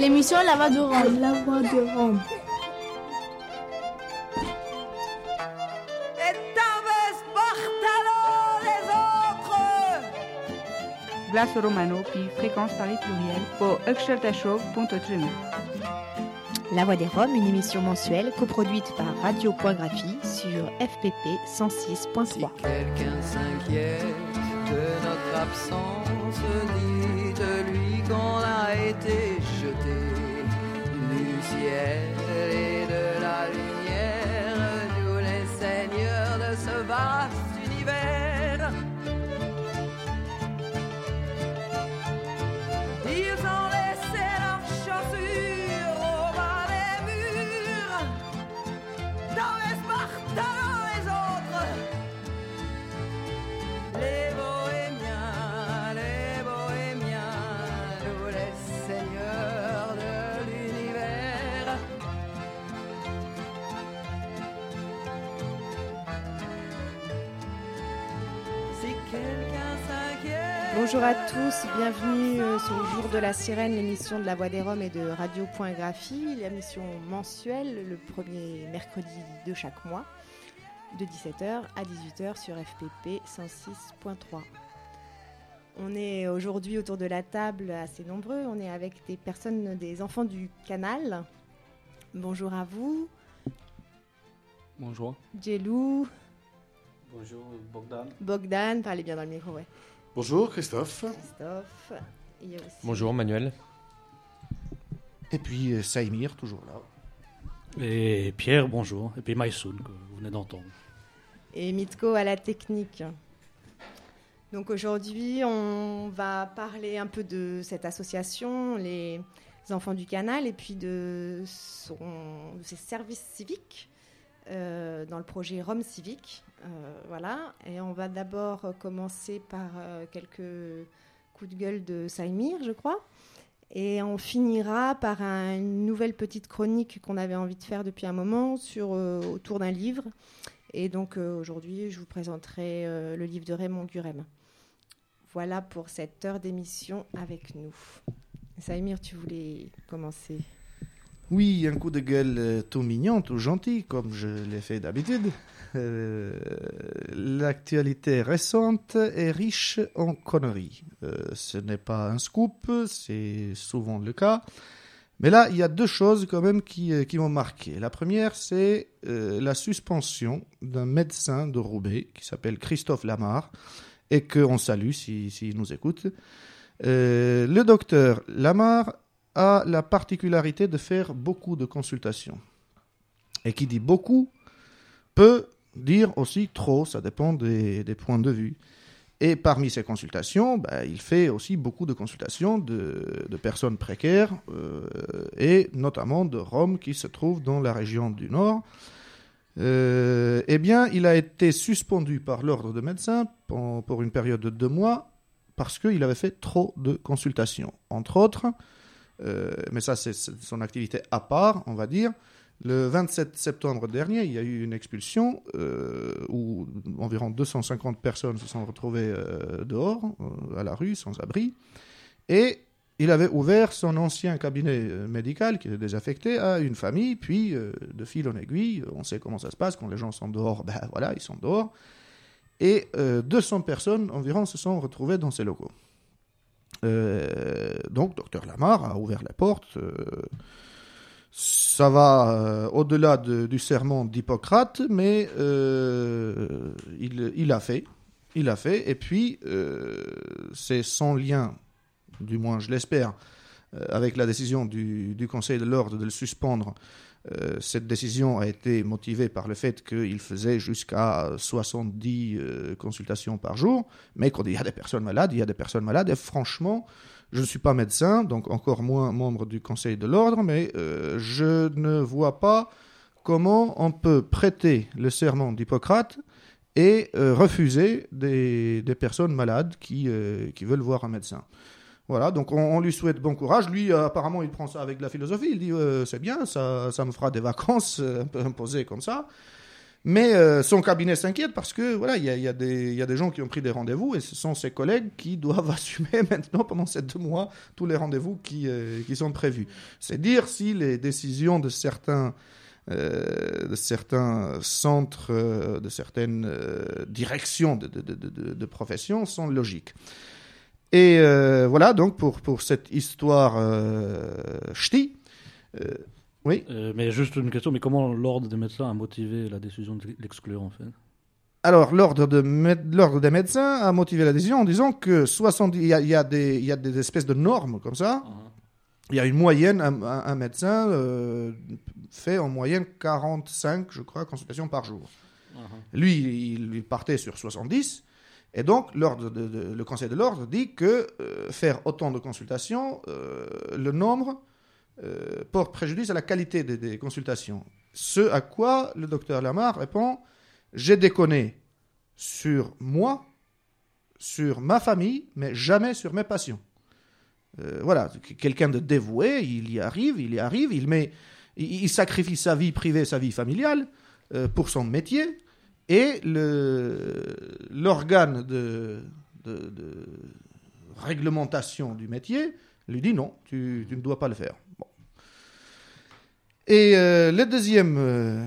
L'émission La Voix de Rome. La Voix de Rome. Blas Romano, puis fréquence Paris pluriel, pour La Voix des Roms, une émission mensuelle coproduite par Radio.graphie sur FPP 106.3. Si quelqu'un s'inquiète de notre absence, dites-lui qu'on a été et de la lumière, nous les seigneurs de ce vaste Bonjour à tous, bienvenue euh, sur le jour de la sirène, l'émission de la Voix des Roms et de Radio.graphie, l'émission mensuelle le premier mercredi de chaque mois, de 17h à 18h sur FPP 106.3. On est aujourd'hui autour de la table assez nombreux, on est avec des personnes, des enfants du canal. Bonjour à vous, Bonjour. Jelou, Bonjour Bogdan. Bogdan, parlez bien dans le micro, ouais. Bonjour Christophe. Christophe. Il y a aussi- Bonjour Manuel. Et puis euh, Saïmir, toujours là. Et Pierre, bonjour. Et puis Maïsoun, que vous venez d'entendre. et Mitko à la technique. Donc aujourd'hui, on va parler un peu de cette association, les Enfants du Canal, et puis de, son, de ses services civiques euh, dans le projet Rome Civique. Euh, voilà. Et on va d'abord commencer par euh, quelques coups de gueule de Saïmir, je crois. Et on finira par un- une nouvelle petite chronique qu'on avait envie de faire depuis un moment sur, autour d'un livre. Et donc aujourd'hui, je vous présenterai le livre de Raymond Gurem. Voilà pour cette heure d'émission avec nous. Saïmir, tu voulais commencer Oui, un coup de gueule euh, tout mignon, tout gentil, comme je l'ai fait d'habitude. Euh, L'actualité récente est riche en conneries. Euh, ce n'est pas un scoop, c'est souvent le cas. Mais là, il y a deux choses quand même qui, m'ont marqué. La première, c'est la suspension d'un médecin de Roubaix qui s'appelle Christophe Lamar et qu'on salue s'il si, nous écoute. Le docteur Lamar a la particularité de faire beaucoup de consultations. Et qui dit beaucoup peut dire aussi trop, ça dépend des, points de vue. Et parmi ces consultations, bah, il fait aussi beaucoup de consultations de, personnes précaires, euh, et notamment de Roms qui se trouvent dans la région du Nord. Euh, eh bien, il a été suspendu par l'ordre de médecins pour, pour une période de deux mois parce qu'il avait fait trop de consultations. Entre autres, euh, mais ça c'est son activité à part, on va dire. Le 27 septembre dernier, il y a eu une expulsion euh, où environ 250 personnes se sont retrouvées euh, dehors, à la rue, sans abri. Et il avait ouvert son ancien cabinet médical qui était désaffecté à une famille, puis de fil en aiguille, on sait comment ça se passe quand les gens sont dehors, ben voilà, ils sont dehors. Et euh, 200 personnes environ se sont retrouvées dans ces locaux. Euh, donc, docteur Lamar a ouvert la porte. euh, ça va euh, au-delà de- du serment d'Hippocrate, mais il, a fait. Il a fait. Et puis, c'est sans lien, du moins je l'espère, avec la décision du Conseil de l'ordre de le suspendre. Euh, cette décision a été motivée par le fait qu'il faisait jusqu'à 70 euh, consultations par jour, mais quand il y a des personnes malades, il y a des personnes malades, et franchement, je ne suis pas médecin, donc encore moins membre du Conseil de l'ordre, mais euh, je ne vois pas comment on peut prêter le serment d'Hippocrate et euh, refuser des, personnes malades qui veulent voir un médecin. Voilà, donc on, lui souhaite bon courage. Lui, euh, apparemment, il prend ça avec la philosophie. Il dit euh, c'est bien, ça, ça me fera des vacances euh, un peu imposées comme ça. Mais son cabinet s'inquiète parce que voilà, il y a, y a des gens qui ont pris des rendez-vous et ce sont ses collègues qui doivent assumer maintenant pendant ces deux mois tous les rendez-vous qui, qui sont prévus. C'est dire si les décisions de certains de certains centres, de certaines directions de, de, de, de, de profession sont logiques. Et euh, voilà donc pour, pour cette histoire euh, ch'ti. Euh, oui. Mais juste une question, mais comment l'ordre des médecins a motivé la décision de l'exclure en fait? Alors, l'ordre de l'ordre des médecins a motivé la décision en disant que 70, il y a, y a des, il y a des espèces de normes comme ça. Il y a une moyenne, un, médecin fait en moyenne 45, je crois, consultations par jour. Lui, il, il partait sur 70. Et donc, le conseil de l'ordre dit que euh, faire autant de consultations, euh, le nombre euh, porte préjudice à la qualité des, consultations. Ce à quoi le docteur Lamar répond J'ai déconné sur moi, sur ma famille, mais jamais sur mes patients. Voilà, quelqu'un de dévoué, il y arrive, il y arrive, il met, il, sacrifie sa vie privée, sa vie familiale pour son métier, et l'organe de, réglementation du métier lui dit non, tu, ne dois pas le faire. Et euh, le, deuxième, euh,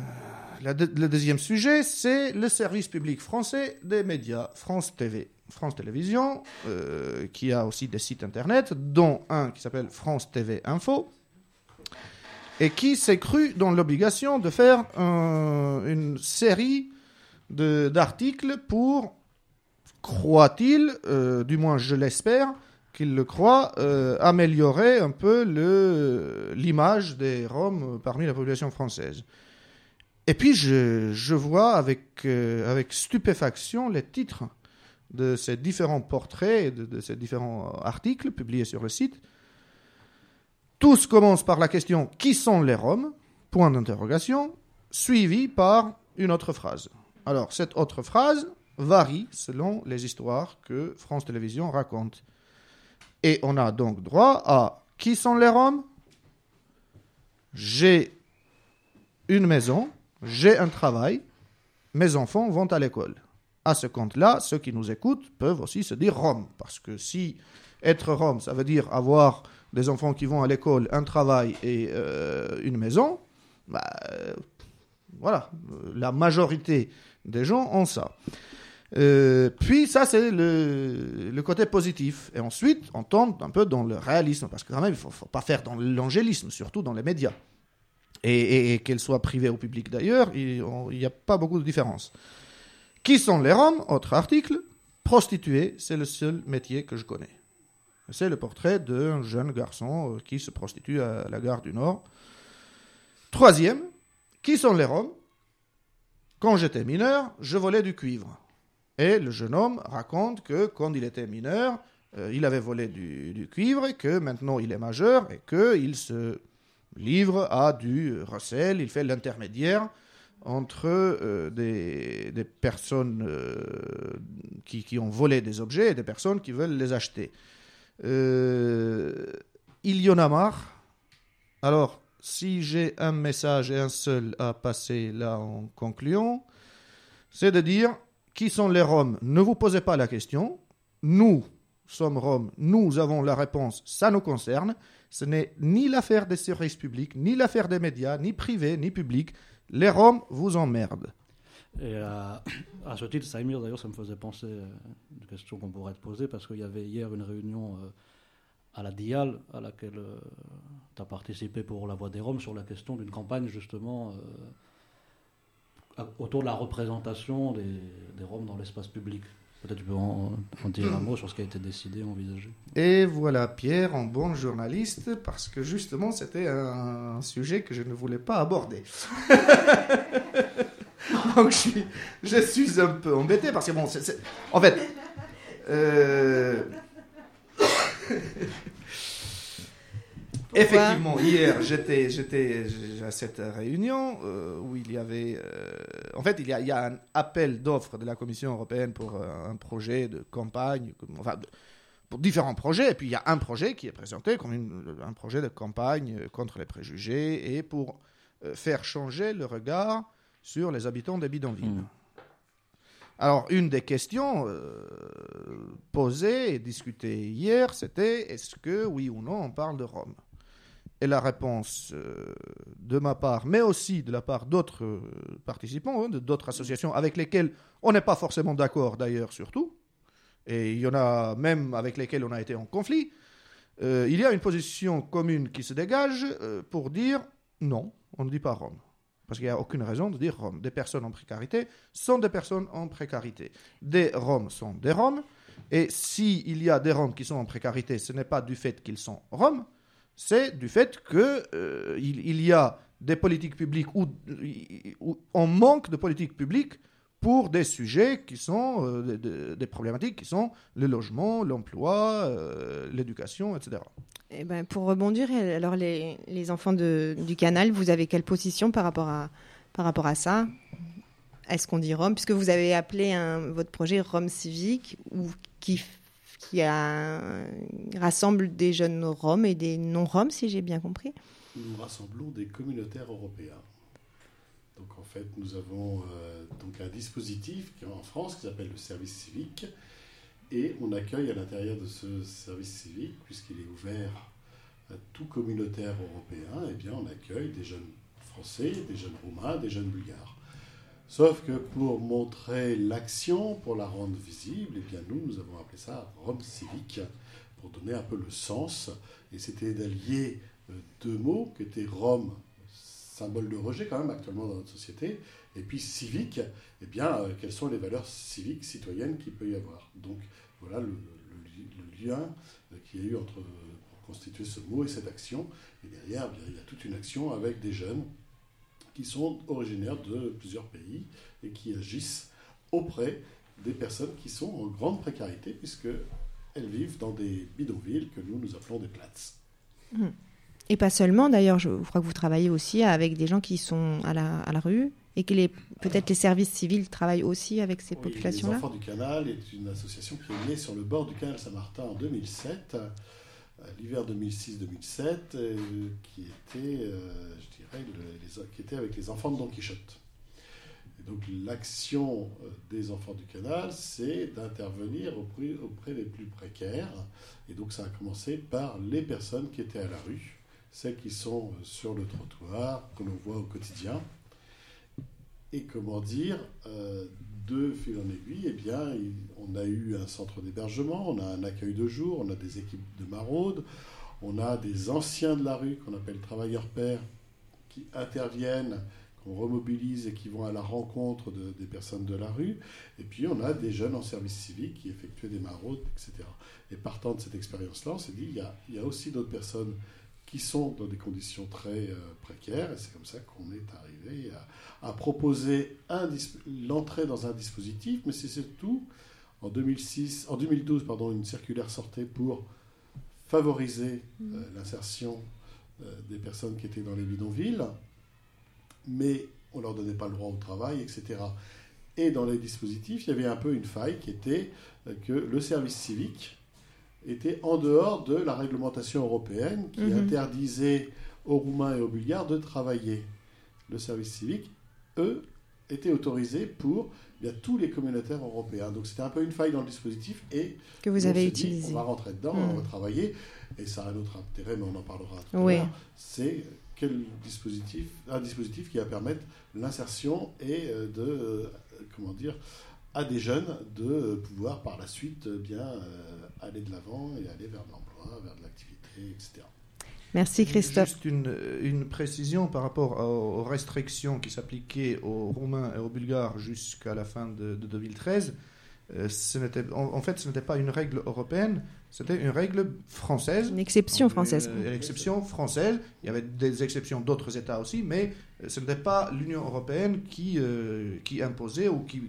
le deuxième sujet, c'est le service public français des médias, France TV. France Télévisions, euh, qui a aussi des sites internet, dont un qui s'appelle France TV Info, et qui s'est cru dans l'obligation de faire un- une série d'articles pour, croit-il, euh, du moins je l'espère, qu'il le croit, euh, améliorer un peu l'image des Roms parmi la population française. Et puis je, vois avec, euh, avec stupéfaction les titres de ces différents portraits de, de ces différents articles publiés sur le site. Tous commencent par la question Qui sont les Roms? Point d'interrogation, suivi par une autre phrase. Alors, cette autre phrase varie selon les histoires que France Télévisions raconte. Et on a donc droit à Qui sont les Roms? J'ai une maison, j'ai un travail, mes enfants vont à l'école à ce compte-là, ceux qui nous écoutent peuvent aussi se dire Rome. Parce que si être Rome, ça veut dire avoir des enfants qui vont à l'école, un travail et euh, une maison, bah, voilà, la majorité des gens ont ça. Euh, puis ça, c'est le, le côté positif. Et ensuite, on tombe un peu dans le réalisme, parce que quand même, il ne faut, pas faire dans l'angélisme, surtout dans les médias. Et qu'elles soient privées ou publiques d'ailleurs, il n'y a pas beaucoup de différence. Qui sont les Roms? Autre article. Prostituée, c'est le seul métier que je connais. C'est le portrait d'un jeune garçon euh, qui se prostitue à la gare du Nord. Troisième, qui sont les Roms? Quand j'étais mineur, je volais du cuivre. Et le jeune homme raconte que quand il était mineur, euh, il avait volé du, cuivre et que maintenant il est majeur et qu'il se livre à du recel, il fait l'intermédiaire entre euh, des, personnes euh, qui, qui, ont volé des objets et des personnes qui veulent les acheter. Il y en a marre. Alors, si j'ai un message et un seul à passer là en concluant, c'est de dire qui sont les Roms? Ne vous posez pas la question. Nous sommes Roms, nous avons la réponse, ça nous concerne. Ce n'est ni l'affaire des services publics, ni l'affaire des médias, ni privés, ni publics. Les Roms vous emmerdent. Et à, à ce titre, Saïmir, d'ailleurs, ça me faisait penser à une question qu'on pourrait te poser, parce qu'il y avait hier une réunion euh, à la DIAL à laquelle euh, tu as participé pour la Voix des Roms sur la question d'une campagne, justement, euh, autour de la représentation des, des Roms dans l'espace public. Peut-être tu peux en, dire un mot sur ce qui a été décidé, envisagé. Et voilà Pierre en bon journaliste, parce que justement c'était un sujet que je ne voulais pas aborder. Donc je suis, un peu embêté parce que bon, c'est, en fait, euh... effectivement hier j'étais, j'étais à cette réunion euh, où il y avait, euh, en fait il y, a, il y, a, un appel d'offres de la Commission européenne pour euh, un projet de campagne, enfin. Pour différents projets. Et puis il y a un projet qui est présenté comme une, un projet de campagne contre les préjugés et pour faire changer le regard sur les habitants des bidonvilles. Mm. Alors, une des questions euh, posées et discutées hier, c'était est-ce que, oui ou non, on parle de Rome? Et la réponse euh, de ma part, mais aussi de la part d'autres euh, participants, hein, d'autres associations avec lesquelles on n'est pas forcément d'accord d'ailleurs, surtout, et il y en a même avec lesquelles on a été en conflit, euh, il y a une position commune qui se dégage pour dire non, on ne dit pas Rome. Parce qu'il n'y a aucune raison de dire Rome. Des personnes en précarité sont des personnes en précarité. Des Roms sont des Roms. Et s'il y a des Roms qui sont en précarité, ce n'est pas du fait qu'ils sont Roms, c'est du fait qu'il il y a des politiques publiques où, on manque de politiques publiques pour des sujets qui sont euh, des- problématiques qui sont le logement, l'emploi, euh, l'éducation, etc. Eh ben, pour rebondir, alors les, les enfants du canal, vous avez quelle position par rapport à, par rapport à ça? Est-ce qu'on dit Rome? Puisque vous avez appelé votre projet Rome civique, ou qui, qui rassemble des jeunes Roms et des non-Roms, si j'ai bien compris. Nous rassemblons des communautaires européens. Donc en fait, nous avons euh, donc un dispositif qui en France qui s'appelle le service civique. Et on accueille à l'intérieur de ce service civique, puisqu'il est ouvert à tout communautaire européen, eh bien on accueille des jeunes français, des jeunes roumains, des jeunes bulgares. Sauf que pour montrer l'action, pour la rendre visible, eh bien nous, nous avons appelé ça Rome civique, pour donner un peu le sens. Et c'était d'allier euh, deux mots qui étaient Rome, symbole de rejet quand même actuellement dans notre société, et puis civique, eh bien, euh, quelles sont les valeurs civiques, citoyennes qu'il peut y avoir? Donc voilà le, le li- le lien qu'il y a eu entre, pour constituer ce mot et cette action. Et derrière, eh bien, il y a toute une action avec des jeunes qui sont originaires de plusieurs pays et qui agissent auprès des personnes qui sont en grande précarité, puisque elles vivent dans des bidonvilles que nous, nous appelons des places. Et pas seulement, d'ailleurs, je crois que vous travaillez aussi avec des gens qui sont à la, à la rue et que peut-être les services civils travaillent aussi avec ces Oui, Les populations-là. Enfants du Canal est une association qui est née sur le bord du canal Saint-Martin en 2007, euh, l'hiver 2006-2007, euh, qui était, euh, je dirais, qui était avec les enfants de Don Quichotte. Donc l'action euh, des enfants du canal, c'est d'intervenir auprès, auprès des plus précaires. Et donc ça a commencé par les personnes qui étaient à la rue, celles qui sont sur le trottoir, que l'on voit au quotidien. Et comment dire, de fil en aiguille, eh bien, on a eu un centre d'hébergement, on a un accueil de jour, on a des équipes de maraude, on a des anciens de la rue qu'on appelle travailleurs pairs qui interviennent, qu'on remobilise et qui vont à la rencontre de- des personnes de la rue. Et puis on a des jeunes en service civique qui effectuent des maraudes, etc. Et partant de cette expérience-là, on s'est dit, il y a, il y a aussi d'autres personnes qui sont dans des conditions très euh, précaires, et c'est comme ça qu'on est arrivé à, à proposer l'entrée dans un dispositif, mais c'est surtout en 2006, en 2012, pardon, une circulaire sortait pour favoriser euh, l'insertion euh, des personnes qui étaient dans les bidonvilles, mais on leur donnait pas le droit au travail, etc. Et dans les dispositifs, il y avait un peu une faille qui était que le service civique était en dehors de la réglementation européenne qui Mhm. interdisait aux Roumains et aux Bulgares de travailler. Le service civique, eux, étaient autorisés pour eh bien, tous les communautaires européens. Donc c'était un peu une faille dans le dispositif et que vous on avez dit, utilisé. on va rentrer dedans, on va travailler et ça a un autre intérêt, mais on en parlera tout Oui. à l'heure. C'est quel dispositif, un dispositif qui va permettre l'insertion et euh, de, euh, comment dire, à des jeunes de pouvoir par la suite euh, bien euh, aller de l'avant et aller vers l'emploi, vers de l'activité, etc. Merci Christophe. Juste une, une précision par rapport aux, aux restrictions qui s'appliquaient aux Roumains et aux Bulgares jusqu'à la fin de, de 2013. Euh, ce n'était- en, en fait, ce n'était pas une règle européenne, c'était une règle française. Une exception française. Une, une exception française. Il y avait des exceptions d'autres États aussi, mais ce n'était pas l'Union européenne qui, euh, qui imposait ou qui,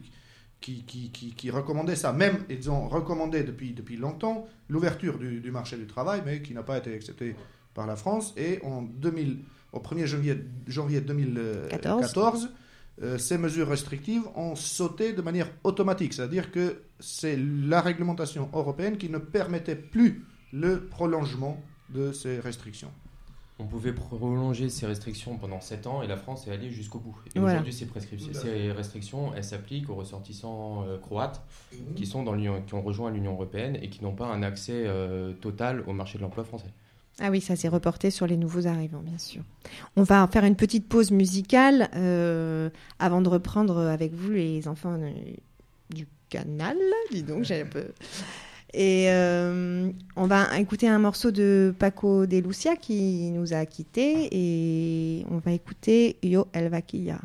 qui, qui, qui, qui recommandait ça. Même, ils ont recommandé depuis, depuis longtemps l'ouverture du, du marché du travail, mais qui n'a pas été acceptée par la France. Et en 2000, au 1er janvier, janvier 2014, euh, ces mesures restrictives ont sauté de manière automatique. C'est-à-dire que c'est la réglementation européenne qui ne permettait plus le prolongement de ces restrictions. On pouvait prolonger ces restrictions pendant 7 ans et la France est allée jusqu'au bout. Et Voilà. aujourd'hui, ces, prescriptions- ces restrictions, elles s'appliquent aux ressortissants euh, croates qui, sont dans l'Union- qui ont rejoint l'Union européenne et qui n'ont pas un accès euh, total au marché de l'emploi français. Ah oui, ça s'est reporté sur les nouveaux arrivants, bien sûr. On va faire une petite pause musicale euh, avant de reprendre avec vous les enfants euh, du canal. Dis donc, j'ai un peu. Et euh, on va écouter un morceau de Paco de Lucia qui nous a quittés et on va écouter Yo El Vaquilla.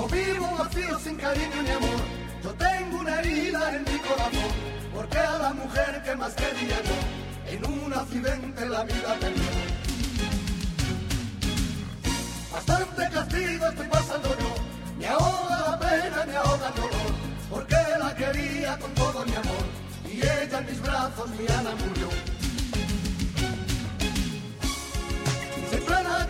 Yo vivo vacío sin cariño ni amor. Yo tengo una herida en mi corazón. Porque a la mujer que más quería yo, en un accidente la vida perdió. Bastante castigo estoy pasando yo. Me ahoga la pena, me ahoga el dolor. Porque la quería con todo mi amor. Y ella en mis brazos, mi Ana murió. Siempre la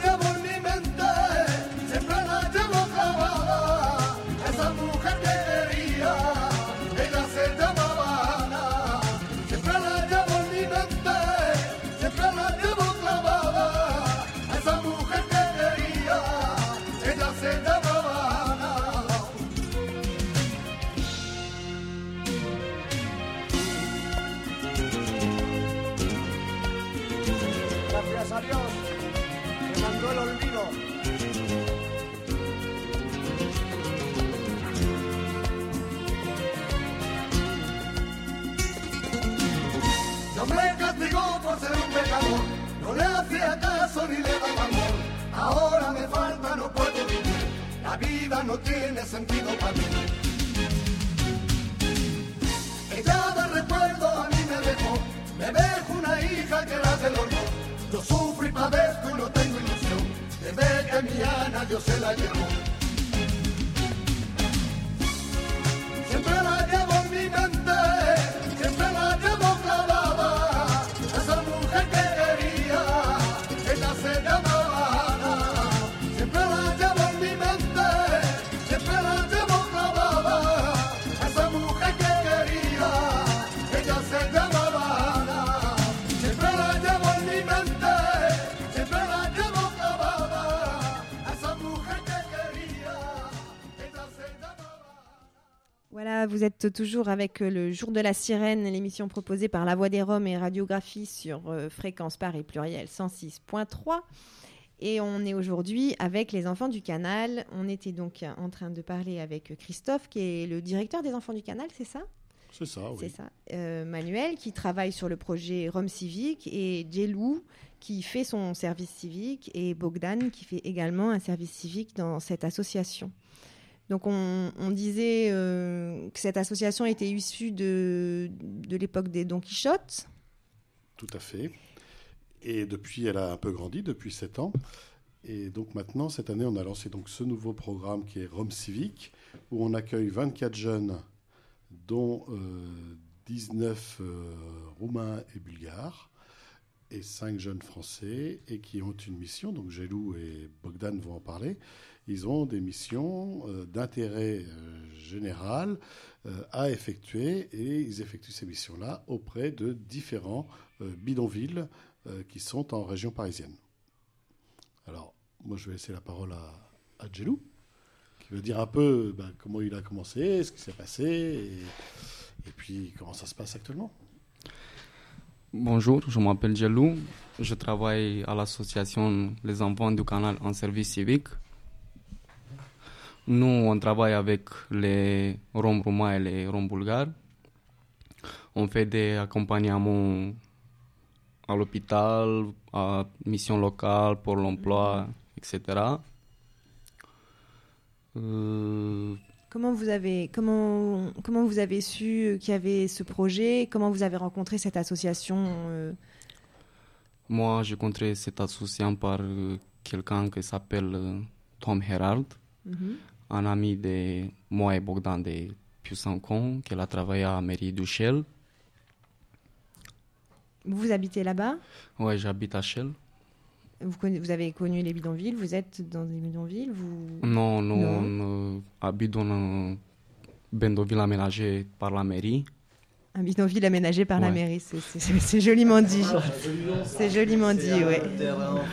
ni le daba amor. Ahora me falta, no puedo vivir, la vida no tiene sentido para mí. Ella de recuerdo a mí me dejó, me dejó una hija que era del horno. Yo sufro y padezco y no tengo ilusión, desde que mi Ana Dios se la llevó. Voilà, vous êtes toujours avec euh, le Jour de la Sirène, l'émission proposée par La Voix des Roms et Radiographie sur euh, Fréquence Paris Pluriel 106.3. Et on est aujourd'hui avec les enfants du canal. On était donc en train de parler avec Christophe, qui est le directeur des enfants du canal, c'est ça? C'est ça, oui. C'est ça. Euh, Manuel, qui travaille sur le projet Rome Civique, et Jelou, qui fait son service civique, et Bogdan, qui fait également un service civique dans cette association. Donc on, disait euh, que cette association était issue de, l'époque des Don Quichotte. Tout à fait. Et depuis, elle a un peu grandi, depuis 7 ans. Et donc maintenant, cette année, on a lancé ce nouveau programme qui est Rome Civique, où on accueille 24 jeunes, dont euh, 19 euh, Roumains et Bulgares, et 5 jeunes Français, et qui ont une mission, donc Gélou et Bogdan vont en parler, ils ont des missions euh, d'intérêt euh, général euh, à effectuer, et ils effectuent ces missions-là auprès de différents bidonvilles qui sont en région parisienne. Alors, moi, je vais laisser la parole à, à Djelou, qui va dire un peu ben, comment il a commencé, ce qui s'est passé, et, et puis comment ça se passe actuellement. Bonjour, je m'appelle Jelou. Je travaille à l'association Les Enfants du Canal en service civique. Nous, on travaille avec les Roms roumains et les Roms bulgares. On fait des accompagnements à l'hôpital, à mission locale pour l'emploi, etc. Euh, Comment vous avez, comment, comment vous avez su qu'il y avait ce projet? Comment vous avez rencontré cette association euh, moi, j'ai rencontré cette association par euh, quelqu'un qui s'appelle Tom Herald. mhm. Un ami de moi et Bogdan de plus 5 ans, qu'elle a travaillé à la mairie d'Ushel. Vous habitez là-bas? Ouais, j'habite à Shell. vous, conna- vous avez connu les bidonvilles Vous êtes dans des bidonvilles vous... Non, nous, Non. on euh, habite dans un bidonville aménagé par la mairie. Un bidonville aménagé par la mairie, c'est- joliment dit. C'est joliment dit, ouais.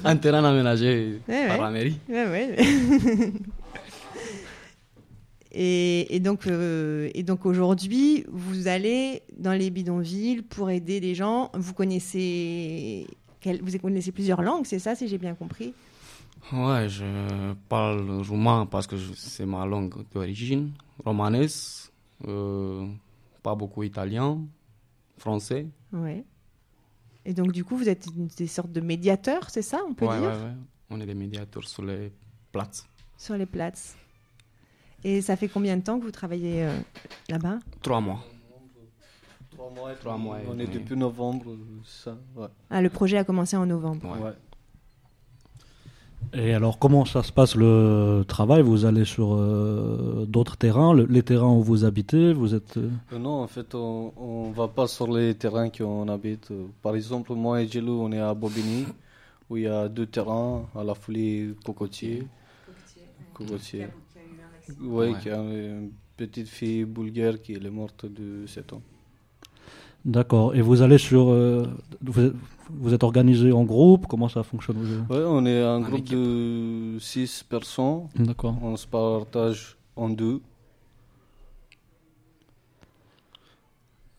Un terrain aménagé Ouais, par ouais. la mairie. Ouais, ouais. et, et donc, euh, et donc aujourd'hui, vous allez dans les bidonvilles pour aider les gens. Vous connaissez, vous connaissez plusieurs langues, c'est ça, si j'ai bien compris? Ouais, je parle roumain parce que c'est ma langue d'origine, romanes, euh, pas beaucoup italien, français. Ouais. Et donc, du coup, vous êtes une- des sortes de médiateurs, c'est ça, on peut Ouais, dire? ouais, ouais. On est des médiateurs sur les places. Sur les places. Et ça fait combien de temps que vous travaillez euh, là-bas? Trois mois. Trois mois et Trois mois et On est depuis novembre, ça. Ouais. Ah, le projet a commencé en novembre. Ouais. Ouais. Et alors, comment ça se passe le travail? Vous allez sur euh, d'autres terrains, le- les terrains où vous habitez Vous êtes euh, Non, en fait, on, on va pas sur les terrains qu'on habite. Par exemple, moi et Jelou, on est à Bobigny, où il y a deux terrains, à la folie Cocotier. Cocotier. Ouais, Ouais. qui a une petite fille bulgare qui est morte de 7 ans. d'accord. Et vous allez sur, euh, vous, êtes, vous êtes organisé en groupe? Comment ça fonctionne? Ouais, on est un En groupe équipe. de 6 personnes. D'accord. On se partage en deux.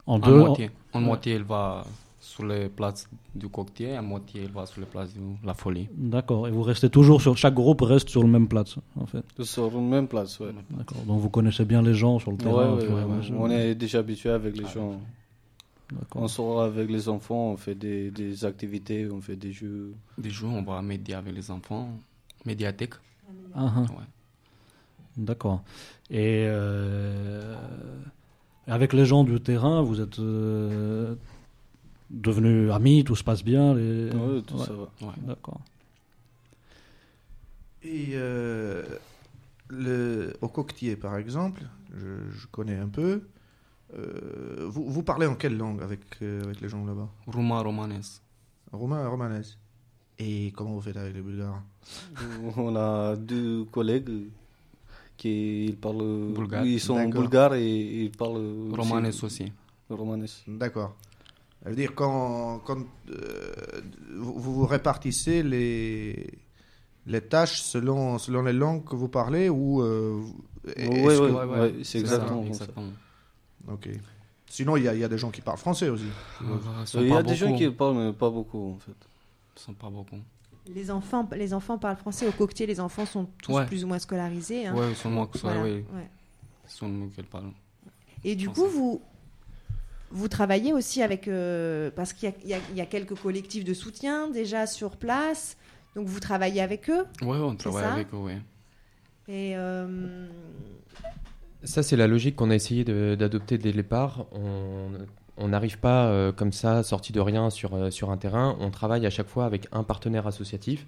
En En deux. moitié. En moitié, elle va sur les places du cocktail, en moitié, elle va sur les places de la folie. D'accord. Et vous restez toujours sur chaque groupe reste sur le même place en fait. Sur une même place, ouais. D'accord. Donc vous connaissez bien les gens sur le Ouais, terrain. ouais, à. On est déjà habitué avec les gens. D'accord. On sort avec les enfants, on fait des, des activités, on fait des jeux. Des jours, on va médier avec les enfants. Médiathèque. Ah, ah. Ouais. D'accord. Et euh, avec les gens du terrain, vous êtes euh, devenus amis, tout se passe bien les... Ouais, tout Ouais. ça va. Ouais. D'accord. Et euh, le, au coquetier, par exemple, je, je connais un peu. Euh, vous, vous parlez en quelle langue avec, euh, avec les gens là-bas? Roumain, romanes. Roumain et romanaise. Et comment vous faites avec les Bulgares? On a deux collègues qui ils parlent Bulgare. Ils sont bulgares et ils parlent aussi Romanes aussi. romanes. D'accord. Ça veut dire quand, quand euh, vous, vous répartissez les, les tâches selon, selon les langues que vous parlez ou euh, que- ouais, ouais, c'est exactement ça. exactement. Ok. Sinon, il y, a- il y a des gens qui parlent français aussi. Il y a des gens qui parlent, mais pas beaucoup en fait. Ils sont pas beaucoup. Les enfants, les enfants parlent français. Au coquetier, les enfants sont tous Ouais. plus ou moins scolarisés. hein. Ouais, ils sont moins que ça, Voilà, ouais. ouais. Ils sont mieux qu'elles parlent. Et du Français. coup, vous, vous travaillez aussi avec... euh, parce qu'il y a- y, y quelques collectifs de soutien déjà sur place. Donc vous travaillez avec eux. Ouais, on travaille avec eux, ouais. Et euh, Ça, c'est la logique qu'on a essayé d'adopter dès le départ. On on n'arrive pas euh, comme ça, sorti de rien, sur, euh, sur un terrain. On travaille à chaque fois avec un partenaire associatif,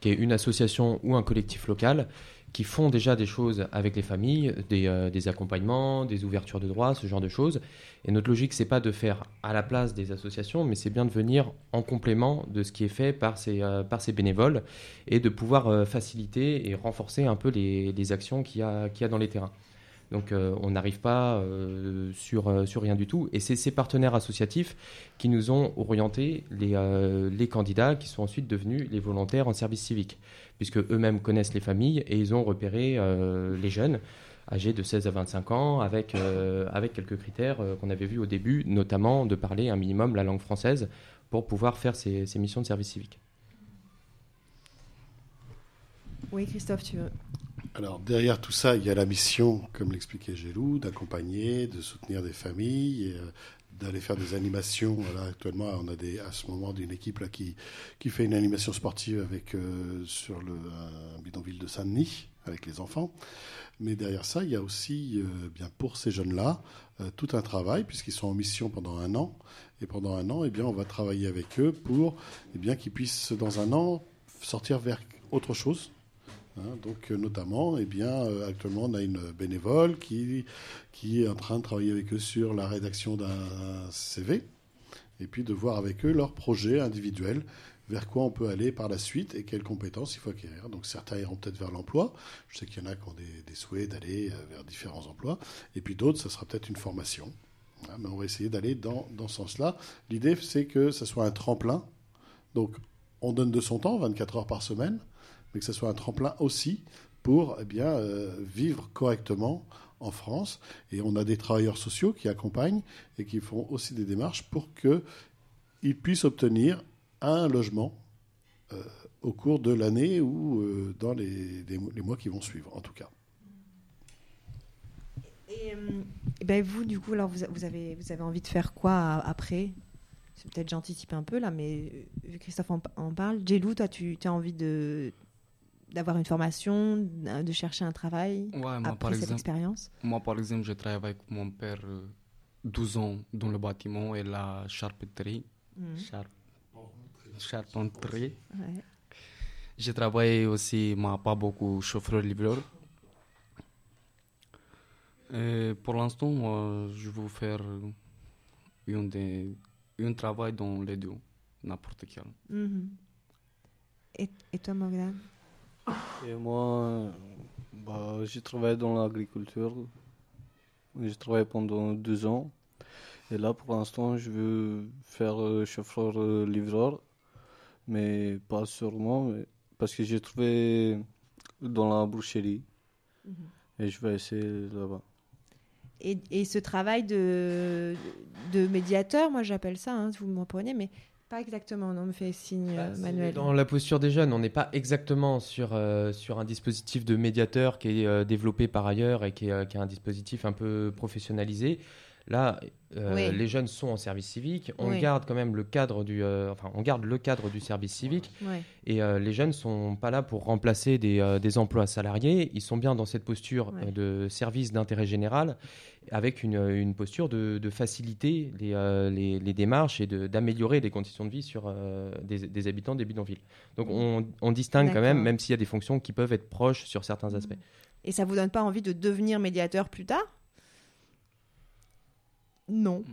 qui est une association ou un collectif local, qui font déjà des choses avec les familles, des, euh, des accompagnements, des ouvertures de droits, ce genre de choses. Et notre logique, c'est pas de faire à la place des associations, mais c'est bien de venir en complément de ce qui est fait par ces, euh, bénévoles et de pouvoir euh, faciliter et renforcer un peu les, actions qu'il y a dans les terrains. Donc euh, on n'arrive pas euh, sur, euh, sur rien du tout. Et c'est ces partenaires associatifs qui nous ont orienté les, candidats qui sont ensuite devenus les volontaires en service civique, puisque eux-mêmes connaissent les familles et ils ont repéré les jeunes âgés de 16 à 25 ans avec, quelques critères qu'on avait vus au début, notamment de parler un minimum la langue française pour pouvoir faire ces, ces missions de service civique. oui, Christophe, tu veux? Alors derrière tout ça, il y a la mission, comme l'expliquait Gélou, d'accompagner, de soutenir des familles, euh, d'aller faire des animations. Actuellement, on a à ce moment d'une équipe qui, fait une animation sportive avec euh, sur le bidonville de Saint-Denis avec les enfants. Mais derrière ça, il y a aussi, euh, bien pour ces jeunes-là, tout un travail puisqu'ils sont en mission pendant un an. Et pendant un an, eh bien, on va travailler avec eux pour, eh qu'ils puissent dans un an sortir vers autre chose. Hein, donc, euh, notamment, eh bien, euh, actuellement, on a une bénévole qui, qui est en train de travailler avec eux sur la rédaction d'un CV. et puis de voir avec eux leur projet individuel, vers quoi on peut aller par la suite et quelles compétences il faut acquérir. Donc certains iront peut-être vers l'emploi, je sais qu'il y en a qui ont des, des souhaits d'aller euh, vers différents emplois, et puis d'autres, ça sera peut-être une formation. Voilà, mais on va essayer d'aller dans, dans ce sens-là. L'idée, c'est que ça soit un tremplin. Donc on donne de son temps, 24 heures par semaine, mais que ce soit un tremplin aussi pour eh bien, euh, vivre correctement en France. Et on a des travailleurs sociaux qui accompagnent et qui font aussi des démarches pour qu'ils puissent obtenir un logement euh, au cours de l'année ou euh, dans les, mois qui vont suivre, en tout cas. Et, ben vous, du coup, alors vous, vous avez, vous avez envie de faire quoi après? C'est peut-être j'anticipe un peu là, mais Christophe en, parle, Jelou, toi, tu as envie de d'avoir une formation, de de chercher un travail Ouais, moi, après par cette exemple, expérience moi, par exemple, je travaille avec mon père euh, 12 ans dans le bâtiment et la charpenterie. Mhm. Char- charpenterie. Ouais. J'ai travaillé aussi, mais pas beaucoup, chauffeur-livreur. Et Pour l'instant, moi, je veux faire un, des, un travail dans les deux, n'importe quel. Mhm. Et, et toi, Morgane? Et moi, bah, j'ai travaillé dans l'agriculture. J'ai travaillé pendant deux ans. Et là, pour l'instant, je veux faire euh, chauffeur-livreur. mais pas sûrement, mais- parce que j'ai trouvé dans la boucherie. Mhm. Et je vais essayer là-bas. Et, et ce travail de, de médiateur, moi j'appelle ça, hein, vous me reprenez, mais pas exactement, on me fait signe, Bah, euh, Manuel. Dans la posture des jeunes, on n'est pas exactement sur, euh, sur un dispositif de médiateur qui est euh, développé par ailleurs et qui est, qui est un dispositif un peu professionnalisé. Là, euh, Oui. les jeunes sont en service civique. On Oui. garde quand même le cadre du, euh, enfin, on garde le cadre du service civique. Et euh, les jeunes sont pas là pour remplacer des, des emplois salariés. Ils sont bien dans cette posture de service d'intérêt général, avec une, une posture de, de faciliter les, les, les démarches et d'améliorer les conditions de vie sur des, des habitants des bidonvilles. Donc on, on distingue quand même, même s'il y a des fonctions qui peuvent être proches sur certains aspects. Et ça vous donne pas envie de devenir médiateur plus tard? Non,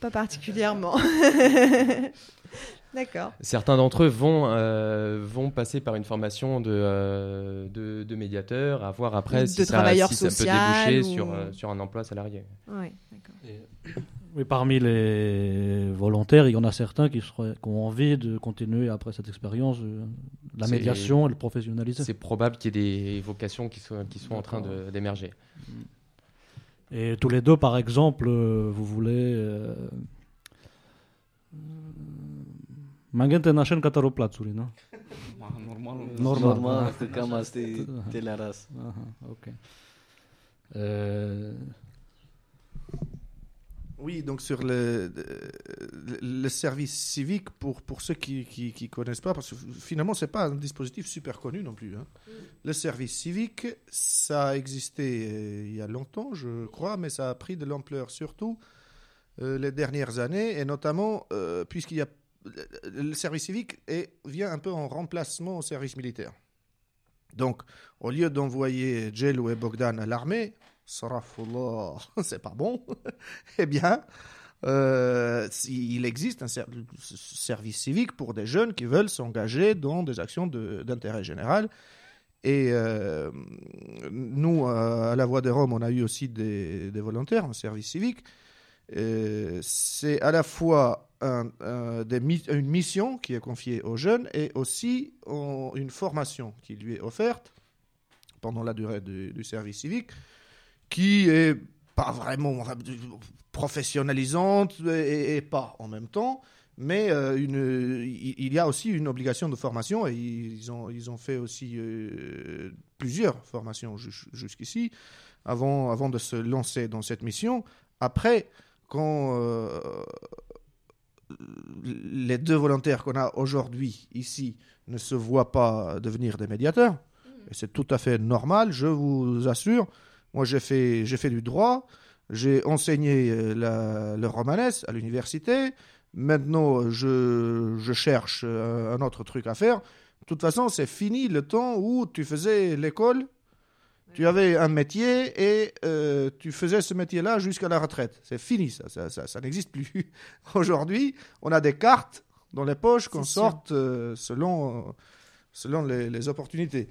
pas particulièrement. D'accord. Certains d'entre eux vont, euh, vont passer par une formation de, euh, de, de médiateur, à voir après De si, ça, travailleur si ça peut déboucher ou- sur, euh, sur un emploi salarié. Ouais, d'accord. Oui, parmi les volontaires, il y en a certains qui, seraient- qui ont envie de continuer après cette expérience, la médiation et le professionnaliser. C'est probable qu'il y ait des vocations qui sont, qui sont en train d'émerger. Et tous les deux, par exemple, euh, vous voulez. euh, Magenta nașen cataroplațuri, nu? Normal. Normal. Normal, că cam asta e de la rasă. Aha, ok. Oui, donc sur le, le, le service civique, pour, pour ceux qui qui, qui connaissent pas, parce que finalement, c'est pas un dispositif super connu non plus. hein. Le service civique, ça a existé euh, il y a longtemps, je crois, mais ça a pris de l'ampleur surtout euh, les dernières années, et notamment euh, puisqu'il y a le service civique est, vient un peu en remplacement au service militaire. Donc, au lieu d'envoyer Jello et Bogdan à l'armée, c'est pas bon. eh bien, euh, il existe un ser- service civique pour des jeunes qui veulent s'engager dans des actions d'intérêt général. Et euh, nous, à la Voix des Roms, on a eu aussi des, volontaires en service civique. Euh, C'est à la fois une mission qui est confiée aux jeunes et aussi une formation qui lui est offerte pendant la durée du, du service civique, qui est pas vraiment professionnalisante et, et pas en même temps, mais euh, une, il y a aussi une obligation de formation et ils ont, ils ont fait aussi euh, plusieurs formations jus- jusqu'ici avant, avant de se lancer dans cette mission. Après, quand euh, les deux volontaires qu'on a aujourd'hui ici ne se voient pas devenir des médiateurs, et c'est tout à fait normal, je vous assure. Moi, j'ai fait, j'ai fait du droit, j'ai enseigné euh, la- le romanesque à l'université. Maintenant, je, je cherche euh, un autre truc à faire. De toute façon, c'est fini le temps où tu faisais l'école Tu avais un métier et euh, tu faisais ce métier-là jusqu'à la retraite. C'est fini, ça, ça, ça, ça n'existe plus. Aujourd'hui, on a des cartes dans les poches qu'on sorte euh, selon, selon les, les opportunités.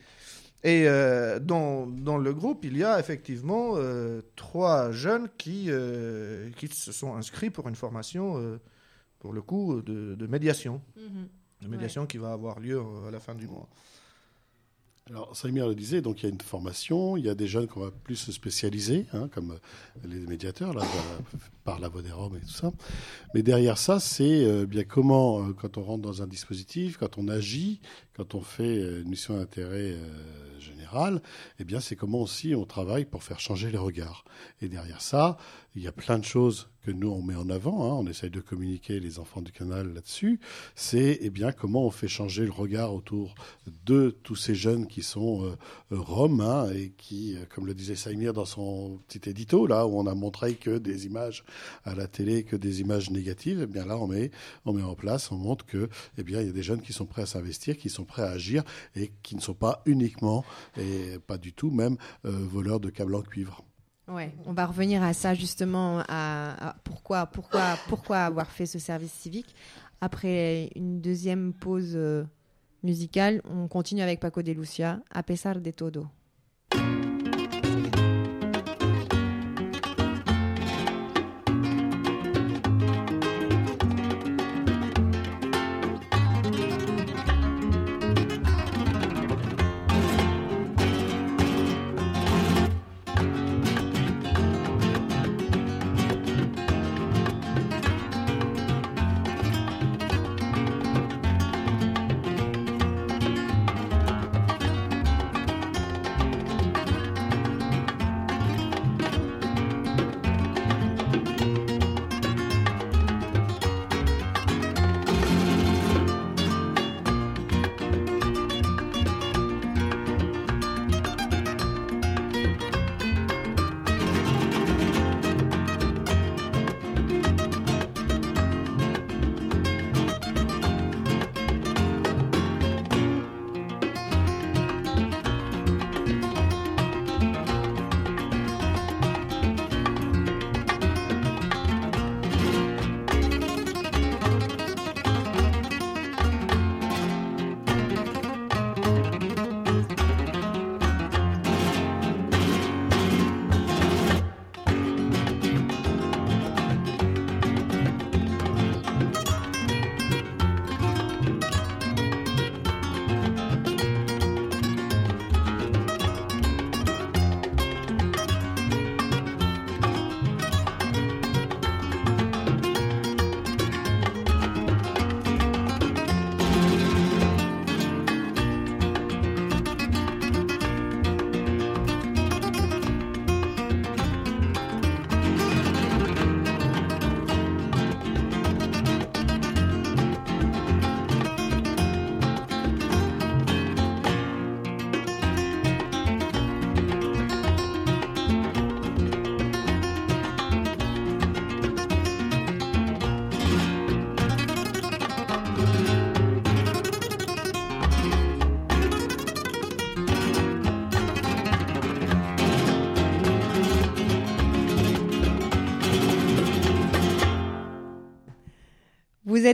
Et euh, dans, dans le groupe, il y a effectivement euh, trois jeunes qui, euh, qui se sont inscrits pour une formation, pour le coup, de, de médiation. Mhm. De médiation qui va avoir lieu à la fin du mois. Alors, Saïmir le disait, donc il y a une formation, il y a des jeunes qu'on va plus se spécialiser, hein, comme euh, les médiateurs, là, par- la voix des Roms et tout ça. Mais derrière ça, c'est euh, bien comment, euh, quand on rentre dans un dispositif, quand on agit, quand on fait une mission d'intérêt général, eh bien, c'est comment aussi on travaille pour faire changer les regards. Et derrière ça, il y a plein de choses que nous, on met en avant, hein, on essaye de communiquer les enfants du canal là-dessus, c'est eh bien comment on fait changer le regard autour de tous ces jeunes qui sont euh, euh, roms hein, et qui, euh, comme le disait Saïmir dans son petit édito, là où on a montré que des images à la télé, que des images négatives, eh bien là on met, on met en place, on montre que eh bien il y a des jeunes qui sont prêts à s'investir, qui sont prêts à agir et qui ne sont pas uniquement et pas du tout même voleurs de câbles en cuivre. Ouais, on va revenir à ça justement, à, pourquoi, pourquoi, pourquoi avoir fait ce service civique. Après une deuxième pause euh, musicale, on continue avec Paco de Lucia, A pesar de todo.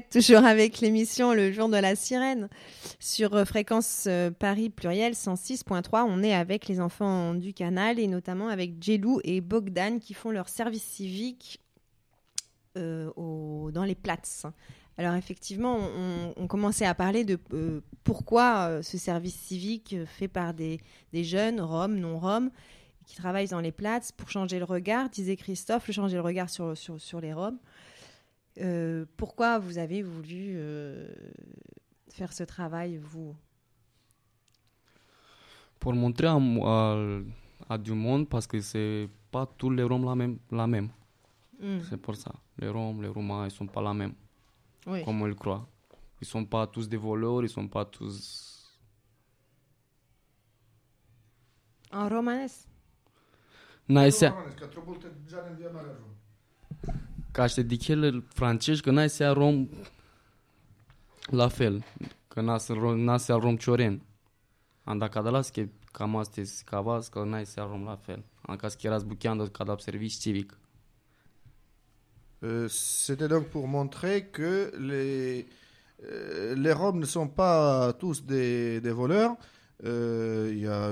Toujours avec l'émission Le jour de la sirène sur euh, fréquence euh, Paris pluriel 106.3. On est avec les enfants du canal et notamment avec Jelou et Bogdan qui font leur service civique euh, dans les places. Alors effectivement, on, commençait à parler de pourquoi ce service civique fait par des, jeunes, roms, non-roms, qui travaillent dans les places pour changer le regard, disait Christophe, changer le regard sur, sur, sur les roms. Euh, pourquoi vous avez voulu euh, faire ce travail, vous? Pour montrer à, à- à du monde parce que c'est pas tous les Roms la même. La même. Mm. C'est pour ça. Les Roms, les Roumains, ils sont pas la même. Oui. Comme on le croit. Ils sont pas tous des voleurs, ils sont pas tous. En romanes să... Ca să zic el francez, că n-ai să ia rom la fel. Că n-a să rom, n-a să ia rom cioren. Anda ca de las că cam asta este cava, că n-ai să rom la fel. În caz că erați bucheandă ca de service civic. Euh, C'était donc pour montrer que les, euh, les Roms ne sont pas tous des, des voleurs. Il y a,